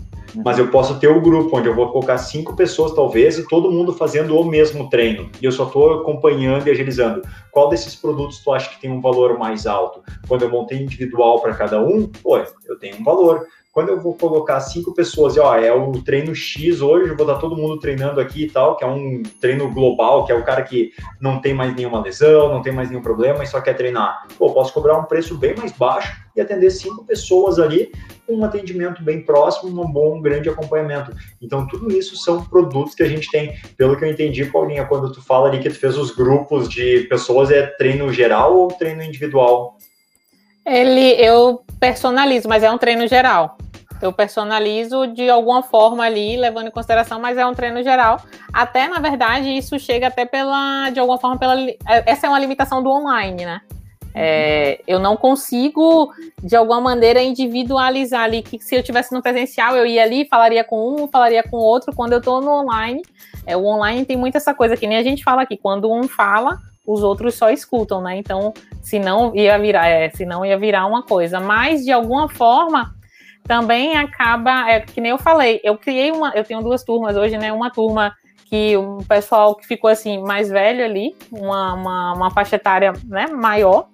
Mas eu posso ter o um grupo onde eu vou colocar cinco pessoas, talvez, e todo mundo fazendo o mesmo treino. E eu só estou acompanhando e agilizando. Qual desses produtos tu acha que tem um valor mais alto? Quando eu montei individual para cada um, pô, eu tenho um valor. Quando eu vou colocar cinco pessoas, e ó, é o treino X hoje, vou dar todo mundo treinando aqui e tal, que é um treino global, que é o cara que não tem mais nenhuma lesão, não tem mais nenhum problema e só quer treinar. Pô, posso cobrar um preço bem mais baixo e atender cinco pessoas ali com um atendimento bem próximo, um bom, um grande acompanhamento. Então, tudo isso são produtos que a gente tem. Pelo que eu entendi, Paulinha, quando tu fala ali que tu fez os grupos de pessoas, é treino geral ou treino individual? Ele, eu personalizo, mas é um treino geral. Eu personalizo de alguma forma ali, levando em consideração, mas é um treino geral. Até, na verdade, isso chega até pela, de alguma forma, pela. Essa é uma limitação do online, né? É, eu não consigo, de alguma maneira, individualizar ali, que se eu tivesse no presencial, eu ia ali, falaria com um, falaria com outro. Quando eu estou no online, é, o online tem muito essa coisa que nem a gente fala aqui, quando um fala, os outros só escutam, né? Então, se não ia virar, é, se não ia virar uma coisa. Mas, de alguma forma, também acaba, é que nem eu falei, eu criei uma, eu tenho duas turmas hoje, né? Uma turma que o pessoal que ficou assim mais velho ali, uma, uma, uma faixa etária né, maior,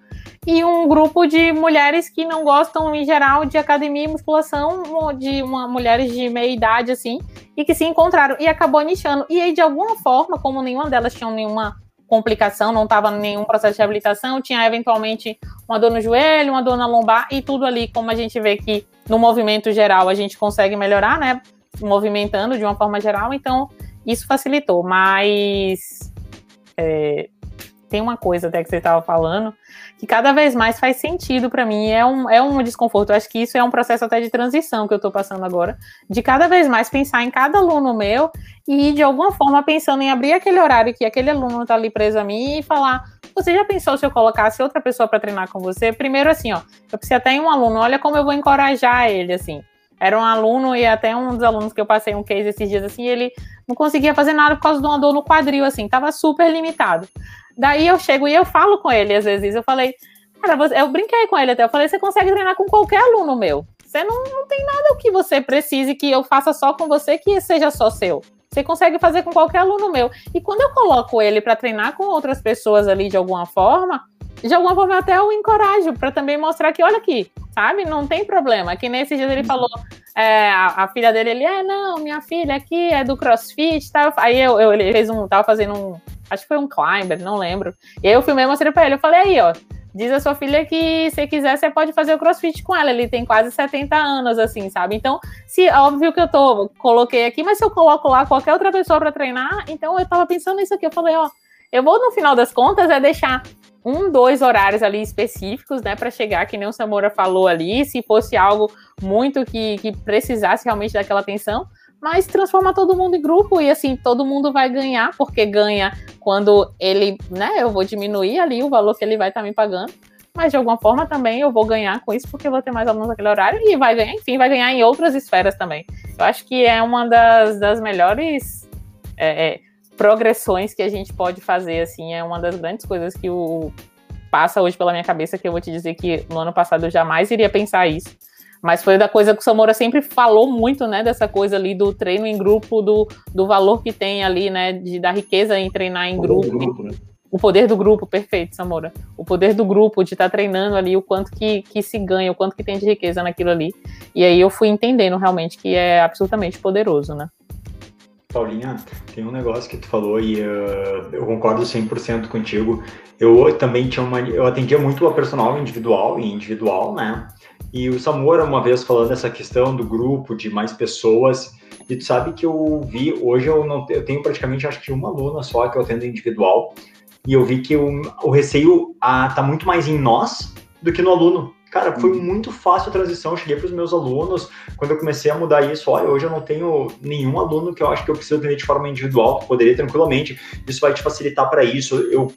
e um grupo de mulheres que não gostam, em geral, de academia e musculação, de uma, mulheres de meia idade, assim, e que se encontraram e acabou nichando. E aí, de alguma forma, como nenhuma delas tinha nenhuma complicação, não estava nenhum processo de reabilitação, tinha eventualmente uma dor no joelho, uma dor na lombar e tudo ali, como a gente vê que no movimento geral a gente consegue melhorar, né? Movimentando de uma forma geral, então isso facilitou. Mas é, tem uma coisa até que você estava falando que cada vez mais faz sentido para mim. É um, é um desconforto. Eu acho que isso é um processo até de transição que eu estou passando agora, de cada vez mais pensar em cada aluno meu e, de alguma forma, pensando em abrir aquele horário que aquele aluno está ali preso a mim e falar. Você já pensou se eu colocasse outra pessoa para treinar com você? Primeiro, assim, ó, eu preciso até em um aluno, olha como eu vou encorajar ele, assim. Era um aluno e até um dos alunos que eu passei um case esses dias, assim, ele não conseguia fazer nada por causa de uma dor no quadril, assim, tava super limitado. Daí eu chego e eu falo com ele, às vezes, eu falei, cara, eu brinquei com ele até, eu falei, você consegue treinar com qualquer aluno meu. Você não, não tem nada o que você precise que eu faça só com você que seja só seu. Você consegue fazer com qualquer aluno meu. E quando eu coloco ele para treinar com outras pessoas ali de alguma forma, de alguma forma até eu encorajo para também mostrar que, olha aqui, sabe? Não tem problema. Que nesse dia ele falou, é, a, a, filha dele, ele, é, não, minha filha aqui é do crossfit, tá? Aí eu, eu, ele fez um, tava fazendo um, acho que foi um climber, não lembro. E aí eu filmei e mostrei pra ele. Eu falei, aí, ó, diz a sua filha que se quiser, você pode fazer o crossfit com ela. Ele tem quase 70 anos, assim, sabe? Então, se óbvio que eu tô, coloquei aqui, mas se eu coloco lá qualquer outra pessoa para treinar, então eu tava pensando nisso aqui. Eu falei, ó, eu vou, no final das contas, é deixar um, dois horários ali específicos, né, para chegar, que nem o Samora falou ali, se fosse algo muito que, que precisasse realmente daquela atenção, mas transforma todo mundo em grupo e assim, todo mundo vai ganhar, porque ganha quando ele, né, eu vou diminuir ali o valor que ele vai estar tá me pagando, mas de alguma forma também eu vou ganhar com isso, porque eu vou ter mais alunos naquele horário e vai ganhar, enfim, vai ganhar em outras esferas também. Eu acho que é uma das, das melhores é, é, progressões que a gente pode fazer, assim, é uma das grandes coisas que o passa hoje pela minha cabeça, que eu vou te dizer que no ano passado eu jamais iria pensar isso. Mas foi da coisa que o Samora sempre falou muito, né? Dessa coisa ali do treino em grupo, do, do valor que tem ali, né? De, da riqueza em treinar em grupo. grupo né? O poder do grupo, perfeito, Samora. O poder do grupo, de estar tá treinando ali, o quanto que, que se ganha, o quanto que tem de riqueza naquilo ali. E aí eu fui entendendo realmente que é absolutamente poderoso, né? Paulinha, tem um negócio que tu falou e uh, eu concordo 100% contigo. Eu também tinha uma. Eu atendia muito a personal individual e individual, né? E o Samora, uma vez falando essa questão do grupo, de mais pessoas, e tu sabe que eu vi, hoje eu não eu tenho praticamente acho que uma aluna só que eu atendo individual, e eu vi que o, o receio ah, tá muito mais em nós do que no aluno. Cara, foi uhum. muito fácil a transição. Eu cheguei para os meus alunos, quando eu comecei a mudar isso, olha, hoje eu não tenho nenhum aluno que eu acho que eu preciso atender de forma individual, poderia tranquilamente. Isso vai te facilitar para isso. Eu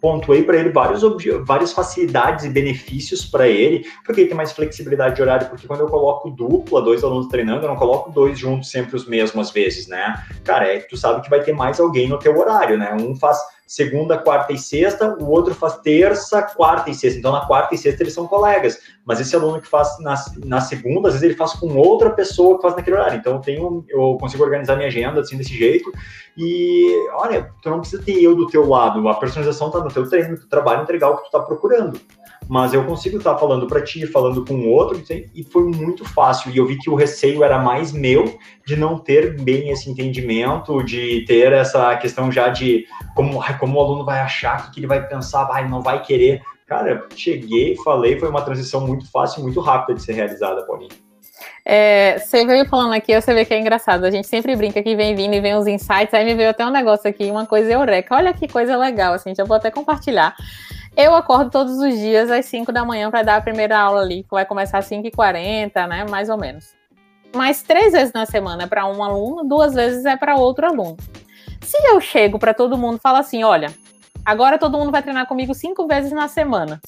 pontuei para ele vários várias facilidades e benefícios para ele, porque ele tem mais flexibilidade de horário, porque quando eu coloco dupla, dois alunos treinando, eu não coloco dois juntos sempre os mesmos vezes, né? Cara, é, tu sabe que vai ter mais alguém no teu horário, né? Um faz segunda, quarta e sexta, o outro faz terça, quarta e sexta. Então, na quarta e sexta eles são colegas. Mas esse aluno que faz na, na segunda, às vezes ele faz com outra pessoa que faz naquele horário. Então, eu, tenho, eu consigo organizar minha agenda assim, desse jeito. E, olha, tu não precisa ter eu do teu lado. A personalização está no teu treino, tu trabalha entregar o que tu está procurando mas eu consigo estar falando para ti, falando com o outro, e foi muito fácil. E eu vi que o receio era mais meu de não ter bem esse entendimento, de ter essa questão já de como, como o aluno vai achar, o que ele vai pensar, vai, não vai querer. Cara, cheguei, falei, foi uma transição muito fácil, muito rápida de ser realizada, Paulinho. É, você veio falando aqui, você vê que é engraçado. A gente sempre brinca que vem vindo e vem os insights. Aí me veio até um negócio aqui, uma coisa eureka. Olha que coisa legal, assim, já vou até compartilhar. Eu acordo todos os dias às 5 da manhã para dar a primeira aula ali, que vai começar às 5h40, né? Mais ou menos. Mas três vezes na semana é para um aluno, duas vezes é para outro aluno. Se eu chego para todo mundo e falo assim: olha, agora todo mundo vai treinar comigo cinco vezes na semana.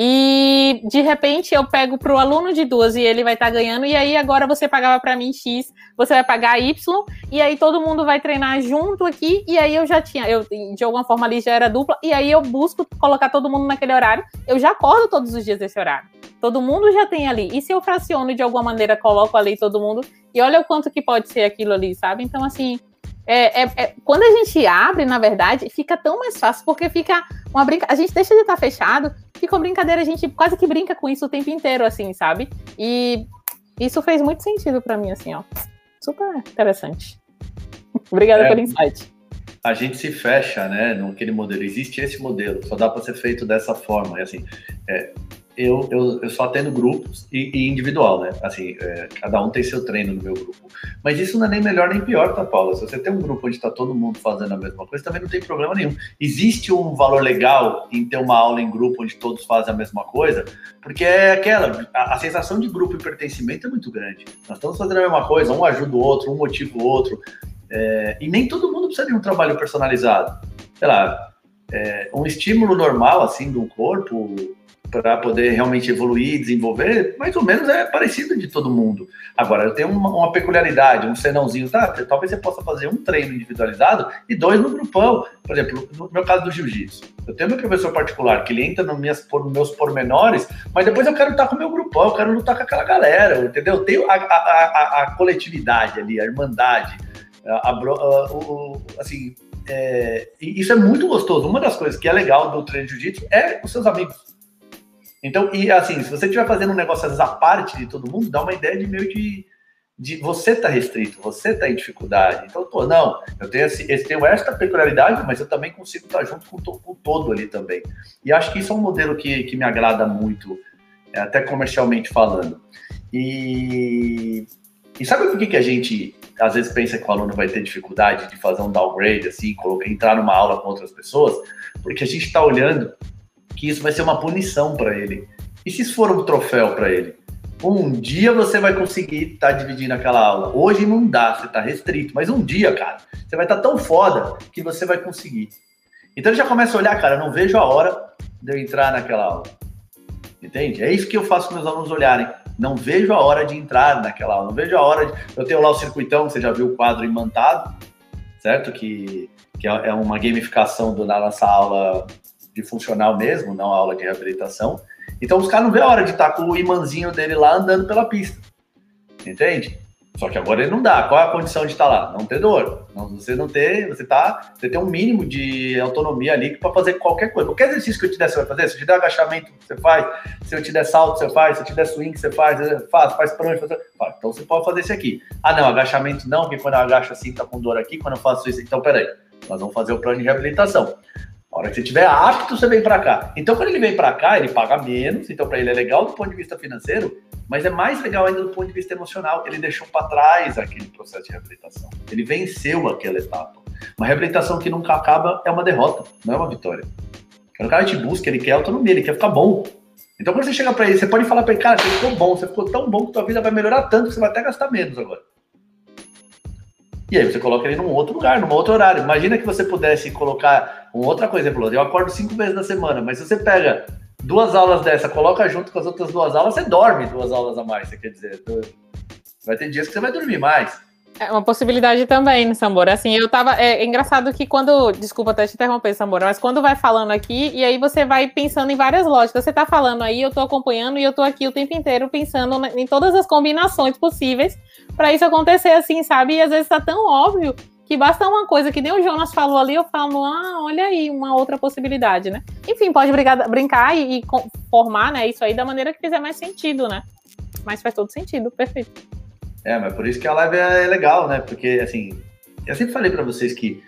E de repente eu pego para o aluno de duas e ele vai estar tá ganhando, e aí agora você pagava para mim X, você vai pagar Y, e aí todo mundo vai treinar junto aqui, e aí eu já tinha, eu de alguma forma ali já era dupla, e aí eu busco colocar todo mundo naquele horário, eu já acordo todos os dias desse horário. Todo mundo já tem ali. E se eu fraciono de alguma maneira, coloco ali todo mundo, e olha o quanto que pode ser aquilo ali, sabe? Então, assim, é, é, é, quando a gente abre, na verdade, fica tão mais fácil, porque fica uma brincadeira. A gente deixa de estar fechado, fica uma brincadeira, a gente quase que brinca com isso o tempo inteiro, assim, sabe? E isso fez muito sentido para mim, assim, ó. Super interessante. [LAUGHS] Obrigada é, pelo insight. A gente se fecha, né, naquele modelo. Existe esse modelo, só dá para ser feito dessa forma. E assim, é, eu, eu, eu só atendo grupos e, e individual, né? Assim, é, cada um tem seu treino no meu grupo. Mas isso não é nem melhor nem pior, tá, Paula? Se você tem um grupo onde está todo mundo fazendo a mesma coisa, também não tem problema nenhum. Existe um valor legal em ter uma aula em grupo onde todos fazem a mesma coisa, porque é aquela, a, a sensação de grupo e pertencimento é muito grande. Nós estamos fazendo a mesma coisa, um ajuda o outro, um motiva o outro. É, e nem todo mundo precisa de um trabalho personalizado. Sei lá, é, um estímulo normal, assim, do corpo, para poder realmente evoluir, desenvolver, mais ou menos é parecido de todo mundo. Agora, eu tenho uma, uma, peculiaridade, um senãozinho, tá? Talvez você possa fazer um treino individualizado e dois no grupão. Por exemplo, no meu caso do jiu-jitsu, eu tenho meu professor particular que ele entra nos meus, por, meus pormenores, mas depois eu quero estar com o meu grupão, eu quero lutar com aquela galera, entendeu? Eu tenho a, a, a, a coletividade ali, a irmandade, a, o, assim, é, isso é muito gostoso. Uma das coisas que é legal do treino de jiu-jitsu é os seus amigos então, e assim, se você estiver fazendo um negócio às vezes, à parte de todo mundo, dá uma ideia de meio de, de você tá restrito, você tá em dificuldade. Então, pô, não, eu tenho, esse, esse, tenho esta peculiaridade, mas eu também consigo estar junto com, com o todo ali também. E acho que isso é um modelo que, que me agrada muito, é, até comercialmente falando. E, e sabe por que, que a gente às vezes pensa que o aluno vai ter dificuldade de fazer um downgrade, assim, entrar numa aula com outras pessoas? Porque a gente está olhando que isso vai ser uma punição para ele. E se isso for um troféu para ele? Um dia você vai conseguir estar tá dividindo aquela aula. Hoje não dá, você está restrito. Mas um dia, cara, você vai estar tá tão foda que você vai conseguir. Então ele já começa a olhar, cara, não vejo a hora de eu entrar naquela aula. Entende? É isso que eu faço com meus alunos olharem. Não vejo a hora de entrar naquela aula. Não vejo a hora de. Eu tenho lá o circuitão, você já viu o quadro imantado, certo? Que, que é, é uma gamificação do, da nossa aula de funcional mesmo, não aula de reabilitação. Então os caras não vê a hora de estar com o imãzinho dele lá andando pela pista. Entende? Só que agora ele não dá. Qual é a condição de estar lá? Não ter dor. Não, você não ter, você tá, você tem um mínimo de autonomia ali para fazer qualquer coisa. Qualquer exercício que eu te der, você vai fazer. Se eu te der agachamento, você faz. Se eu te der salto, você faz. Se eu te der swing, você faz. Faz, faz prancha, faz. Então você pode fazer esse aqui. Ah, não, agachamento não, porque quando eu agacho assim, tá com dor aqui. Quando eu faço isso, então peraí. Nós vamos fazer o plano de reabilitação. A hora que você estiver apto, você vem para cá. Então, quando ele vem para cá, ele paga menos. Então, para ele é legal do ponto de vista financeiro, mas é mais legal ainda do ponto de vista emocional. Ele deixou para trás aquele processo de reabilitação. Ele venceu aquela etapa. Uma reabilitação que nunca acaba é uma derrota, não é uma vitória. Quando o cara te busca, ele quer autonomia, ele quer ficar bom. Então, quando você chega para ele, você pode falar para ele, cara, você ficou bom, você ficou tão bom que tua vida vai melhorar tanto que você vai até gastar menos agora. E aí você coloca ele num outro lugar, num outro horário. Imagina que você pudesse colocar uma outra coisa. Ele eu acordo cinco vezes na semana, mas se você pega duas aulas dessa, coloca junto com as outras duas aulas, você dorme duas aulas a mais, você quer dizer. Vai ter dias que você vai dormir mais. É uma possibilidade também, Sambora? Assim, eu tava. É, é, engraçado que quando. Desculpa até te interromper, Sambora, mas quando vai falando aqui, e aí você vai pensando em várias lógicas. Você tá falando aí, eu tô acompanhando e eu tô aqui o tempo inteiro pensando em todas as combinações possíveis para isso acontecer, assim, sabe? E às vezes tá tão óbvio que basta uma coisa que nem o Jonas falou ali, eu falo, ah, olha aí, uma outra possibilidade, né? Enfim, pode brincar, brincar e, e formar, né, isso aí da maneira que fizer mais sentido, né? Mas faz todo sentido, perfeito. É, mas por isso que a live é legal, né? Porque, assim, eu sempre falei para vocês que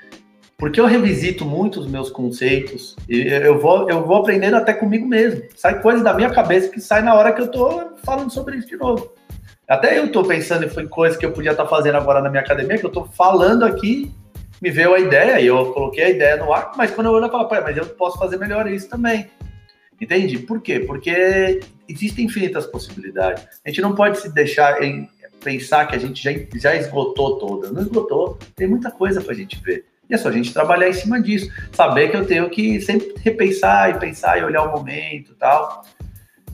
porque eu revisito muito os meus conceitos e eu vou, eu vou aprendendo até comigo mesmo. Sai coisa da minha cabeça que sai na hora que eu tô falando sobre isso de novo. Até eu tô pensando em coisas que eu podia estar tá fazendo agora na minha academia, que eu tô falando aqui, me veio a ideia e eu coloquei a ideia no ar, mas quando eu olho eu falo, mas eu posso fazer melhor isso também. Entende? Por quê? Porque existem infinitas possibilidades. A gente não pode se deixar em pensar que a gente já, já esgotou toda. Não esgotou, tem muita coisa para a gente ver. E é só a gente trabalhar em cima disso. Saber que eu tenho que sempre repensar e pensar e olhar o momento e tal.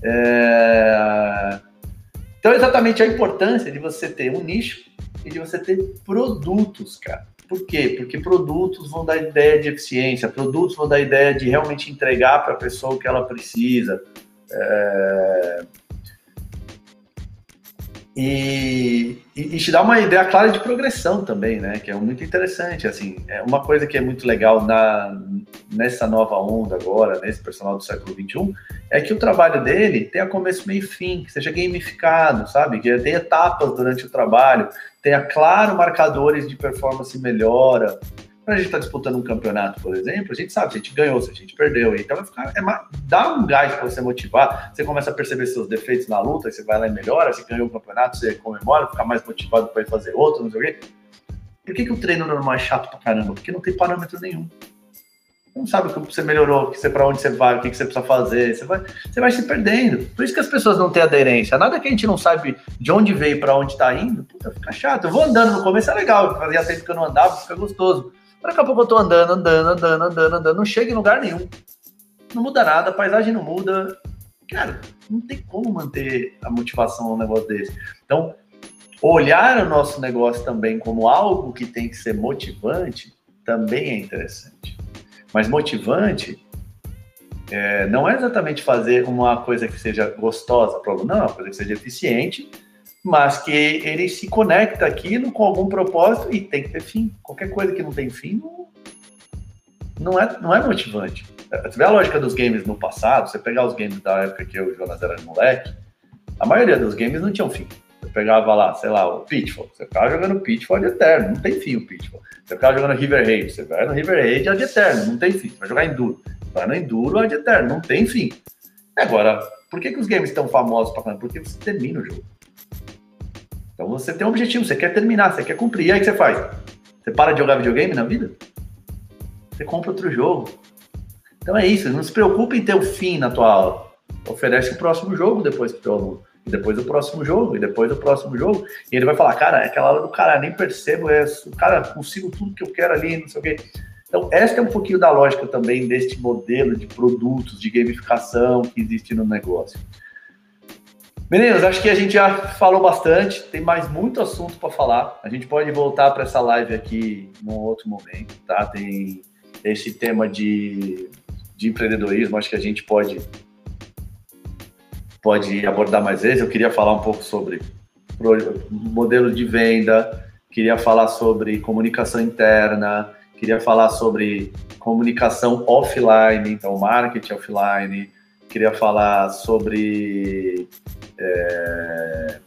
É... Então, exatamente a importância de você ter um nicho e de você ter produtos, cara. Por quê? Porque produtos vão dar ideia de eficiência, produtos vão dar ideia de realmente entregar para a pessoa o que ela precisa. É... E, e, e, te dá uma ideia clara de progressão também, né? Que é muito interessante, assim. É uma coisa que é muito legal na, nessa nova onda agora, nesse personal do século XXI, é que o trabalho dele tenha começo, meio e fim, que seja gamificado, sabe? Que tenha etapas durante o trabalho, tenha claro marcadores de performance melhora, quando a gente está disputando um campeonato, por exemplo, a gente sabe se a gente ganhou, se a gente perdeu. Então vai ficar, é, dá um gás para você motivar. Você começa a perceber seus defeitos na luta, você vai lá e melhora. Se ganhou o campeonato, você comemora, fica mais motivado para ir fazer outro, não sei o quê. Por que, que o treino normal é chato pra caramba? Porque não tem parâmetro nenhum. Não sabe o que você melhorou, que para onde você vai, o que, que você precisa fazer. Você vai, você vai se perdendo. Por isso que as pessoas não têm aderência. Nada que a gente não sabe de onde veio, para onde está indo, puta, fica chato. Eu vou andando no começo, é legal. Fazia tempo que eu não andava, fica gostoso. Daqui a pouco eu tô andando, andando, andando, andando, andando, não chega em lugar nenhum. Não muda nada, a paisagem não muda. Cara, não tem como manter a motivação num negócio desse. Então, olhar o nosso negócio também como algo que tem que ser motivante também é interessante. Mas motivante é, não é exatamente fazer uma coisa que seja gostosa, não, é uma coisa que seja eficiente mas que ele se conecta aquilo com algum propósito e tem que ter fim. Qualquer coisa que não tem fim não, não, é, não é motivante. Você vê a lógica dos games no passado, você pegar os games da época que eu e o Jonas era moleque, a maioria dos games não tinham fim. Você pegava lá, sei lá, o Pitfall, você ficava jogando Pitfall de eterno, não tem fim o Pitfall. Você ficava jogando River Raid, você vai no River Raid de eterno, não tem fim. Você vai jogar Enduro, vai no Enduro de eterno, não tem fim. Agora, por que, que os games estão famosos pra caramba? Porque você termina o jogo. Então você tem um objetivo, você quer terminar, você quer cumprir. E aí o que você faz? Você para de jogar videogame na vida? Você compra outro jogo. Então é isso, não se preocupe em ter o fim na tua aula. Oferece o próximo jogo depois para o teu aluno. E depois o próximo jogo, e depois o próximo jogo. E ele vai falar, cara, é aquela aula do cara, nem percebo, é, cara, consigo tudo que eu quero ali, não sei o quê. Então, esta é um pouquinho da lógica também deste modelo de produtos, de gamificação que existe no negócio. Meninos, acho que a gente já falou bastante, tem mais muito assunto para falar. A gente pode voltar para essa live aqui num outro momento, tá? Tem esse tema de, de empreendedorismo, acho que a gente pode pode abordar mais vezes. Eu queria falar um pouco sobre modelo de venda, queria falar sobre comunicação interna, queria falar sobre comunicação offline, então marketing offline, queria falar sobre é,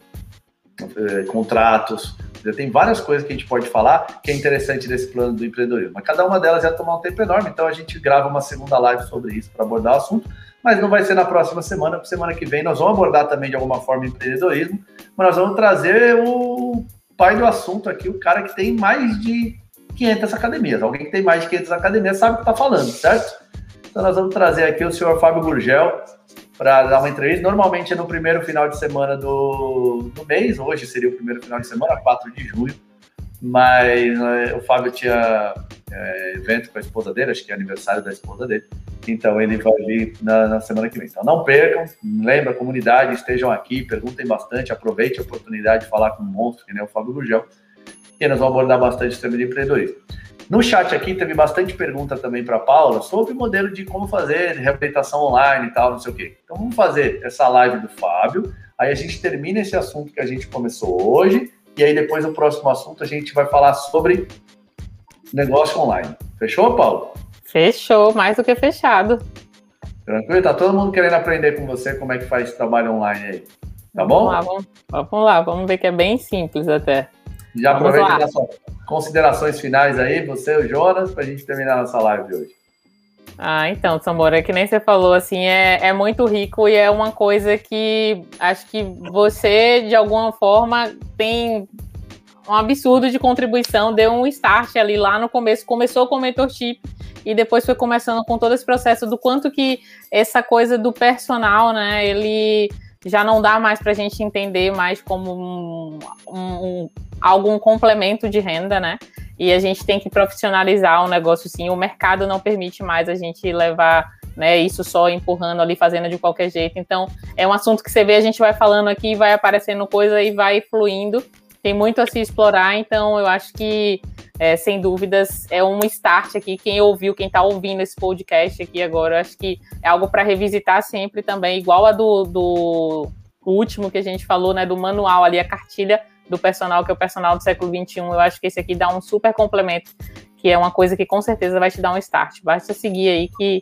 é, contratos. Tem várias coisas que a gente pode falar que é interessante desse plano do empreendedorismo. Mas cada uma delas ia tomar um tempo enorme, então a gente grava uma segunda live sobre isso para abordar o assunto. Mas não vai ser na próxima semana, porque semana que vem nós vamos abordar também de alguma forma empreendedorismo, mas nós vamos trazer o pai do assunto aqui, o cara que tem mais de 500 academias. Alguém que tem mais de 500 academias sabe o que está falando, certo? Então nós vamos trazer aqui o senhor Fábio Gurgel para dar uma entrevista. Normalmente é no primeiro final de semana do, do mês, hoje seria o primeiro final de semana, 4 de junho, mas né, o Fábio tinha é, evento com a esposa dele, acho que é aniversário da esposa dele, então ele vai vir na, na semana que vem. Então não percam, lembra, comunidade, estejam aqui, perguntem bastante, aproveite a oportunidade de falar com um monstro, que nem o Fábio Gurgel, e nós vamos abordar bastante o tema de empreendedorismo. No chat aqui teve bastante pergunta também para Paula sobre o modelo de como fazer reabilitação online e tal, não sei o quê. Então vamos fazer essa live do Fábio, aí a gente termina esse assunto que a gente começou hoje, e aí depois o próximo assunto a gente vai falar sobre negócio online. Fechou, Paulo? Fechou, mais do que fechado. Tranquilo? Tá todo mundo querendo aprender com você como é que faz trabalho online aí. Tá bom? Vamos lá, vamos, vamos lá, vamos ver que é bem simples até. Já aproveita suas considerações finais aí, você e o Jonas, para a gente terminar nossa live de hoje. Ah, então, Samora, que nem você falou, assim, é, é muito rico e é uma coisa que acho que você, de alguma forma, tem um absurdo de contribuição, deu um start ali lá no começo, começou com o mentorship e depois foi começando com todo esse processo do quanto que essa coisa do personal, né, ele já não dá mais para a gente entender mais como um, um, um, algum complemento de renda, né? E a gente tem que profissionalizar o negócio sim. O mercado não permite mais a gente levar né, isso só empurrando ali, fazendo de qualquer jeito. Então, é um assunto que você vê, a gente vai falando aqui, vai aparecendo coisa e vai fluindo. Tem muito a se explorar, então eu acho que é, sem dúvidas, é um start aqui. Quem ouviu, quem está ouvindo esse podcast aqui agora, acho que é algo para revisitar sempre também, igual a do, do último que a gente falou, né? Do manual ali, a cartilha do personal, que é o personal do século XXI. Eu acho que esse aqui dá um super complemento, que é uma coisa que com certeza vai te dar um start. Basta seguir aí que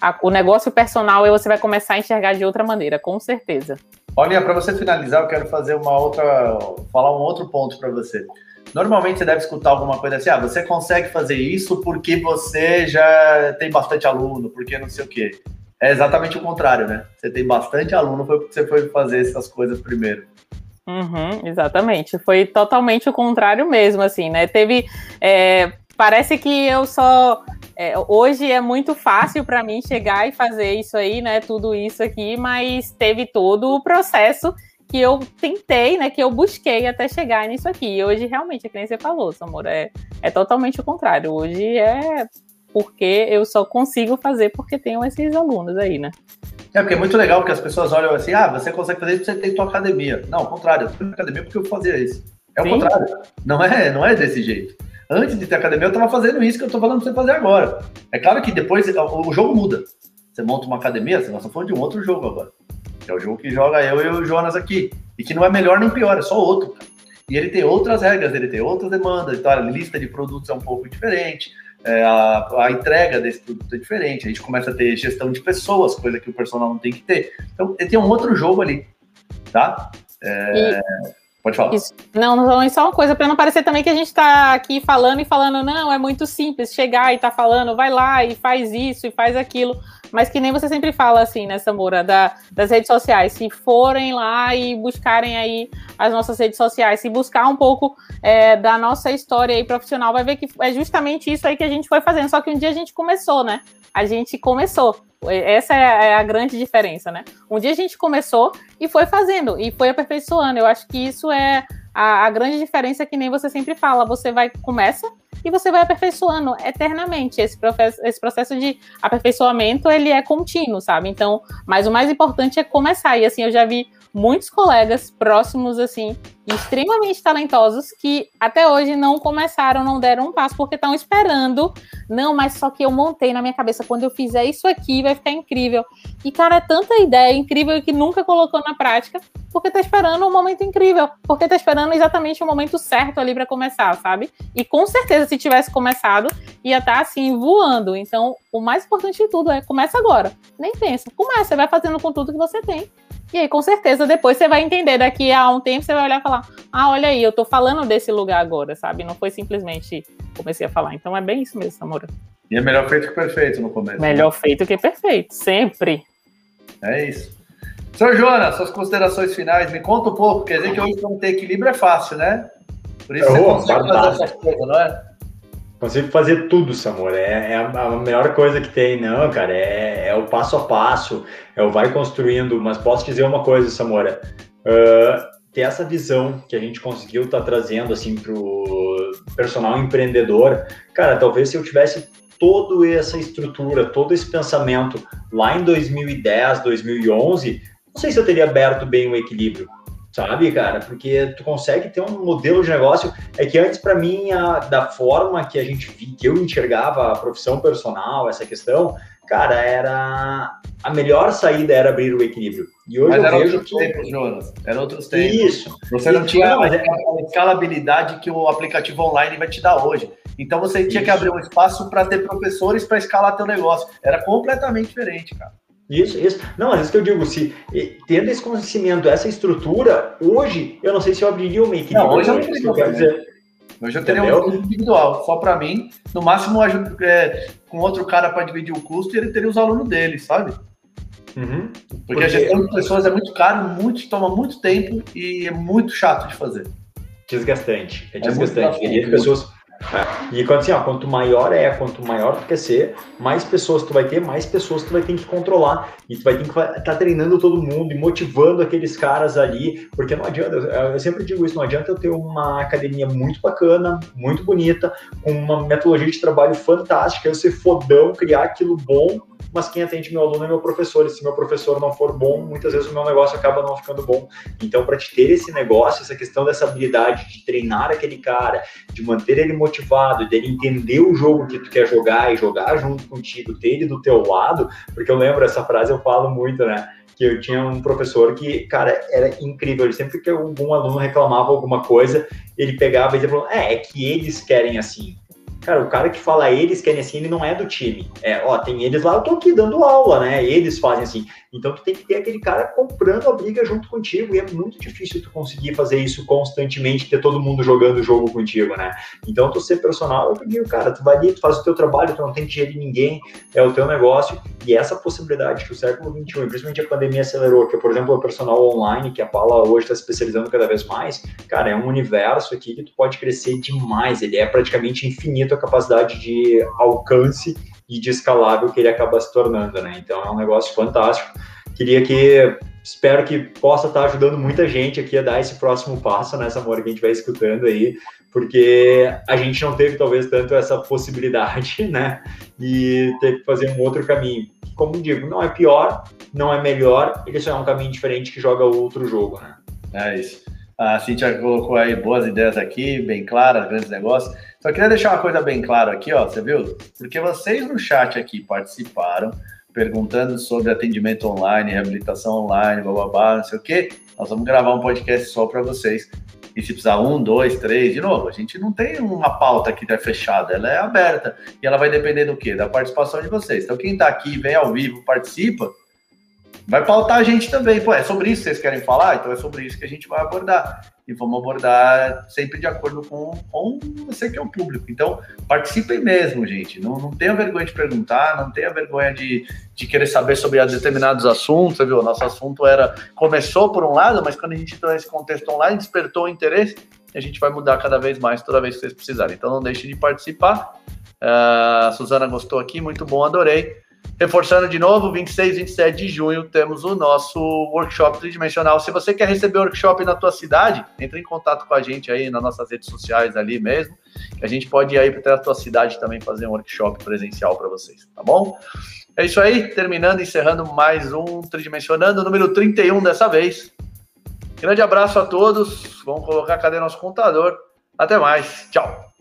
a, o negócio personal você vai começar a enxergar de outra maneira, com certeza. Olha, para você finalizar, eu quero fazer uma outra, falar um outro ponto para você. Normalmente você deve escutar alguma coisa assim, ah, você consegue fazer isso porque você já tem bastante aluno, porque não sei o quê. É exatamente o contrário, né? Você tem bastante aluno, foi porque você foi fazer essas coisas primeiro. Uhum, exatamente. Foi totalmente o contrário mesmo, assim, né? Teve. É, parece que eu só. É, hoje é muito fácil para mim chegar e fazer isso aí, né? Tudo isso aqui, mas teve todo o processo que eu tentei, né, que eu busquei até chegar nisso aqui. E hoje, realmente, é que nem você falou, Samora, é, é totalmente o contrário. Hoje é porque eu só consigo fazer porque tenho esses alunos aí, né? É, porque é muito legal que as pessoas olham assim, ah, você consegue fazer isso porque você tem tua academia. Não, ao contrário, eu fui na academia porque eu fazia isso. É o contrário. Não é, não é desse jeito. Antes de ter academia, eu estava fazendo isso que eu estou falando para você fazer agora. É claro que depois o, jogo muda. Você monta uma academia, você está falando de um outro jogo agora que é o jogo que joga eu e o Jonas aqui. E que não é melhor nem pior, é só outro. E ele tem outras regras, ele tem outras demandas, então a lista de produtos é um pouco diferente, é, a, a, entrega desse produto é diferente, a gente começa a ter gestão de pessoas, coisa que o personal não tem que ter. Então, tem um outro jogo ali, tá? É, Pode falar. Isso. Não, não, só uma coisa, para não parecer também que a gente está aqui falando e falando, não, é muito simples chegar e tá falando, vai lá e faz isso e faz aquilo. Mas que nem você sempre fala assim, né, Samura, da, das redes sociais. Se forem lá e buscarem aí as nossas redes sociais, se buscar um pouco é, da nossa história aí profissional, vai ver que é justamente isso aí que a gente foi fazendo. Só que um dia a gente começou, né? A gente começou. Essa é, é a grande diferença, né? Um dia a gente começou e foi fazendo, e foi aperfeiçoando. Eu acho que isso é a, a grande diferença que nem você sempre fala. Você vai, começa e você vai aperfeiçoando eternamente. Esse processo, esse processo de aperfeiçoamento, ele é contínuo, sabe? Então, mas o mais importante é começar. E assim, eu já vi muitos colegas próximos, assim, extremamente talentosos, que até hoje não começaram, não deram um passo, porque estão esperando. Não, mas só que eu montei na minha cabeça, quando eu fizer isso aqui, vai ficar incrível. E, cara, é tanta ideia incrível que nunca colocou na prática, porque tá esperando um momento incrível, porque tá esperando exatamente o momento certo ali para começar, sabe? E com certeza, se tivesse começado, ia estar tá, assim, voando. Então, o mais importante de tudo é começa agora. Nem pensa, começa, vai fazendo com tudo que você tem e aí, com certeza, depois você vai entender. Daqui a um tempo, você vai olhar e falar: Ah, olha aí, eu tô falando desse lugar agora, sabe? Não foi simplesmente comecei a falar. Então é bem isso mesmo, Samura. E é melhor feito que perfeito no começo. Melhor né? feito que perfeito, sempre. É isso. Senhor Jonas, suas considerações finais, me conta um pouco. Quer dizer que hoje não ter equilíbrio é fácil, né? Por isso oh, você consegue fazer essas coisas, não é? Consigo fazer tudo, Samor. É, é, a melhor coisa que tem, não, cara. É, é, o passo a passo, é o vai construindo. Mas posso dizer uma coisa, Samora. Uh, ter essa visão que a gente conseguiu estar tá trazendo assim para o personal empreendedor, cara, talvez se eu tivesse toda essa estrutura, todo esse pensamento lá em 2010, 2011, não sei se eu teria aberto bem o equilíbrio sabe, cara? Porque tu consegue ter um modelo de negócio. É que antes, para mim, a, da forma que a gente que eu enxergava a profissão personal, essa questão, cara, era a melhor saída era abrir o equilíbrio. E hoje mas eu era vejo outros que... tempos, Jonas. Era outros tempos. Isso. Você não tinha não, é... a escalabilidade que o aplicativo online vai te dar hoje. Então você tinha Isso. que abrir um espaço para ter professores para escalar teu negócio. Era completamente diferente, cara. Isso, isso. Não, às vezes que eu digo, se tendo esse conhecimento, essa estrutura, hoje eu não sei se eu abriria uma equipe. Não, hoje eu não teria, quero dizer. Hoje eu teria um individual, só para mim. No máximo, é, com outro cara para dividir o custo e ele teria os alunos dele, sabe? Uhum. Porque, Porque, a gestão de pessoas é muito caro, muito, toma muito tempo e é muito chato de fazer. Desgastante. É desgastante. É e pessoas é. E quando assim, ó, quanto maior é, quanto maior tu quer ser, mais pessoas tu vai ter, mais pessoas tu vai ter que controlar. E tu vai ter que estar tá treinando todo mundo e motivando aqueles caras ali, porque não adianta, eu sempre digo isso, não adianta eu ter uma academia muito bacana, muito bonita, com uma metodologia de trabalho fantástica, eu ser fodão, criar aquilo bom, mas quem atende meu aluno é meu professor, e se meu professor não for bom, muitas vezes o meu negócio acaba não ficando bom. Então, para te ter esse negócio, essa questão dessa habilidade de treinar aquele cara, de manter ele motivado, dele entender o jogo que tu quer jogar e jogar junto contigo, ter ele do teu lado, porque eu lembro essa frase eu falo muito, né? que eu tinha um professor que, cara, era incrível. Ele sempre que algum aluno reclamava alguma coisa, ele pegava e dizia, é, é que eles querem assim. Cara, o cara que fala eles querem assim, ele não é do time. É, ó, tem eles lá, eu tô aqui dando aula, né? Eles fazem assim. Então tu tem que ter aquele cara comprando a briga junto contigo e é muito difícil tu conseguir fazer isso constantemente, ter todo mundo jogando o jogo contigo, né? Então tu ser personal, eu digo, cara, tu vai ali, tu faz o teu trabalho, tu não tem que gerir ninguém, é o teu negócio e essa possibilidade que o século XXI, principalmente a pandemia acelerou, que por exemplo o personal online, que a Paula hoje está especializando cada vez mais, cara, é um universo aqui que tu pode crescer demais, ele é praticamente infinito a capacidade de alcance e de escalável que ele acaba se tornando, né? Então é um negócio fantástico. Queria que espero que possa estar ajudando muita gente aqui a dar esse próximo passo nessa né, hora que a gente vai escutando aí, porque a gente não teve talvez tanto essa possibilidade, [LAUGHS] né? E ter que fazer um outro caminho. Como digo, não é pior, não é melhor, ele só é um caminho diferente que joga outro jogo, né? É isso. A Cintia colocou aí boas ideias aqui, bem claras, grandes negócios. Só queria deixar uma coisa bem clara aqui, ó, você viu? Porque vocês no chat aqui participaram, perguntando sobre atendimento online, reabilitação online, bababá, não sei o quê. Nós vamos gravar um podcast só para vocês. E se precisar um, dois, três, de novo, a gente não tem uma pauta que é fechada, ela é aberta. E ela vai depender do quê? Da participação de vocês. Então, quem está aqui, vem ao vivo, participa, vai pautar a gente também. Pô, é sobre isso que vocês querem falar? Então é sobre isso que a gente vai abordar. E vamos abordar sempre de acordo com, com você que é o público. Então, participem mesmo, gente. Não, não tenha vergonha de perguntar, não tenha vergonha de, de querer saber sobre determinados assuntos. Você viu? Nosso assunto era. Começou por um lado, mas quando a gente entrou nesse contexto online, despertou o interesse a gente vai mudar cada vez mais toda vez que vocês precisarem. Então não deixe de participar. Uh, a Suzana gostou aqui, muito bom, adorei. Reforçando de novo, 26 e 27 de junho temos o nosso workshop tridimensional. Se você quer receber o workshop na tua cidade, entre em contato com a gente aí nas nossas redes sociais ali mesmo, que a gente pode ir aí para a tua cidade também fazer um workshop presencial para vocês, tá bom? É isso aí, terminando, encerrando mais um Tridimensionando, número 31 dessa vez. Grande abraço a todos, vamos colocar cadê nosso contador. Até mais, tchau.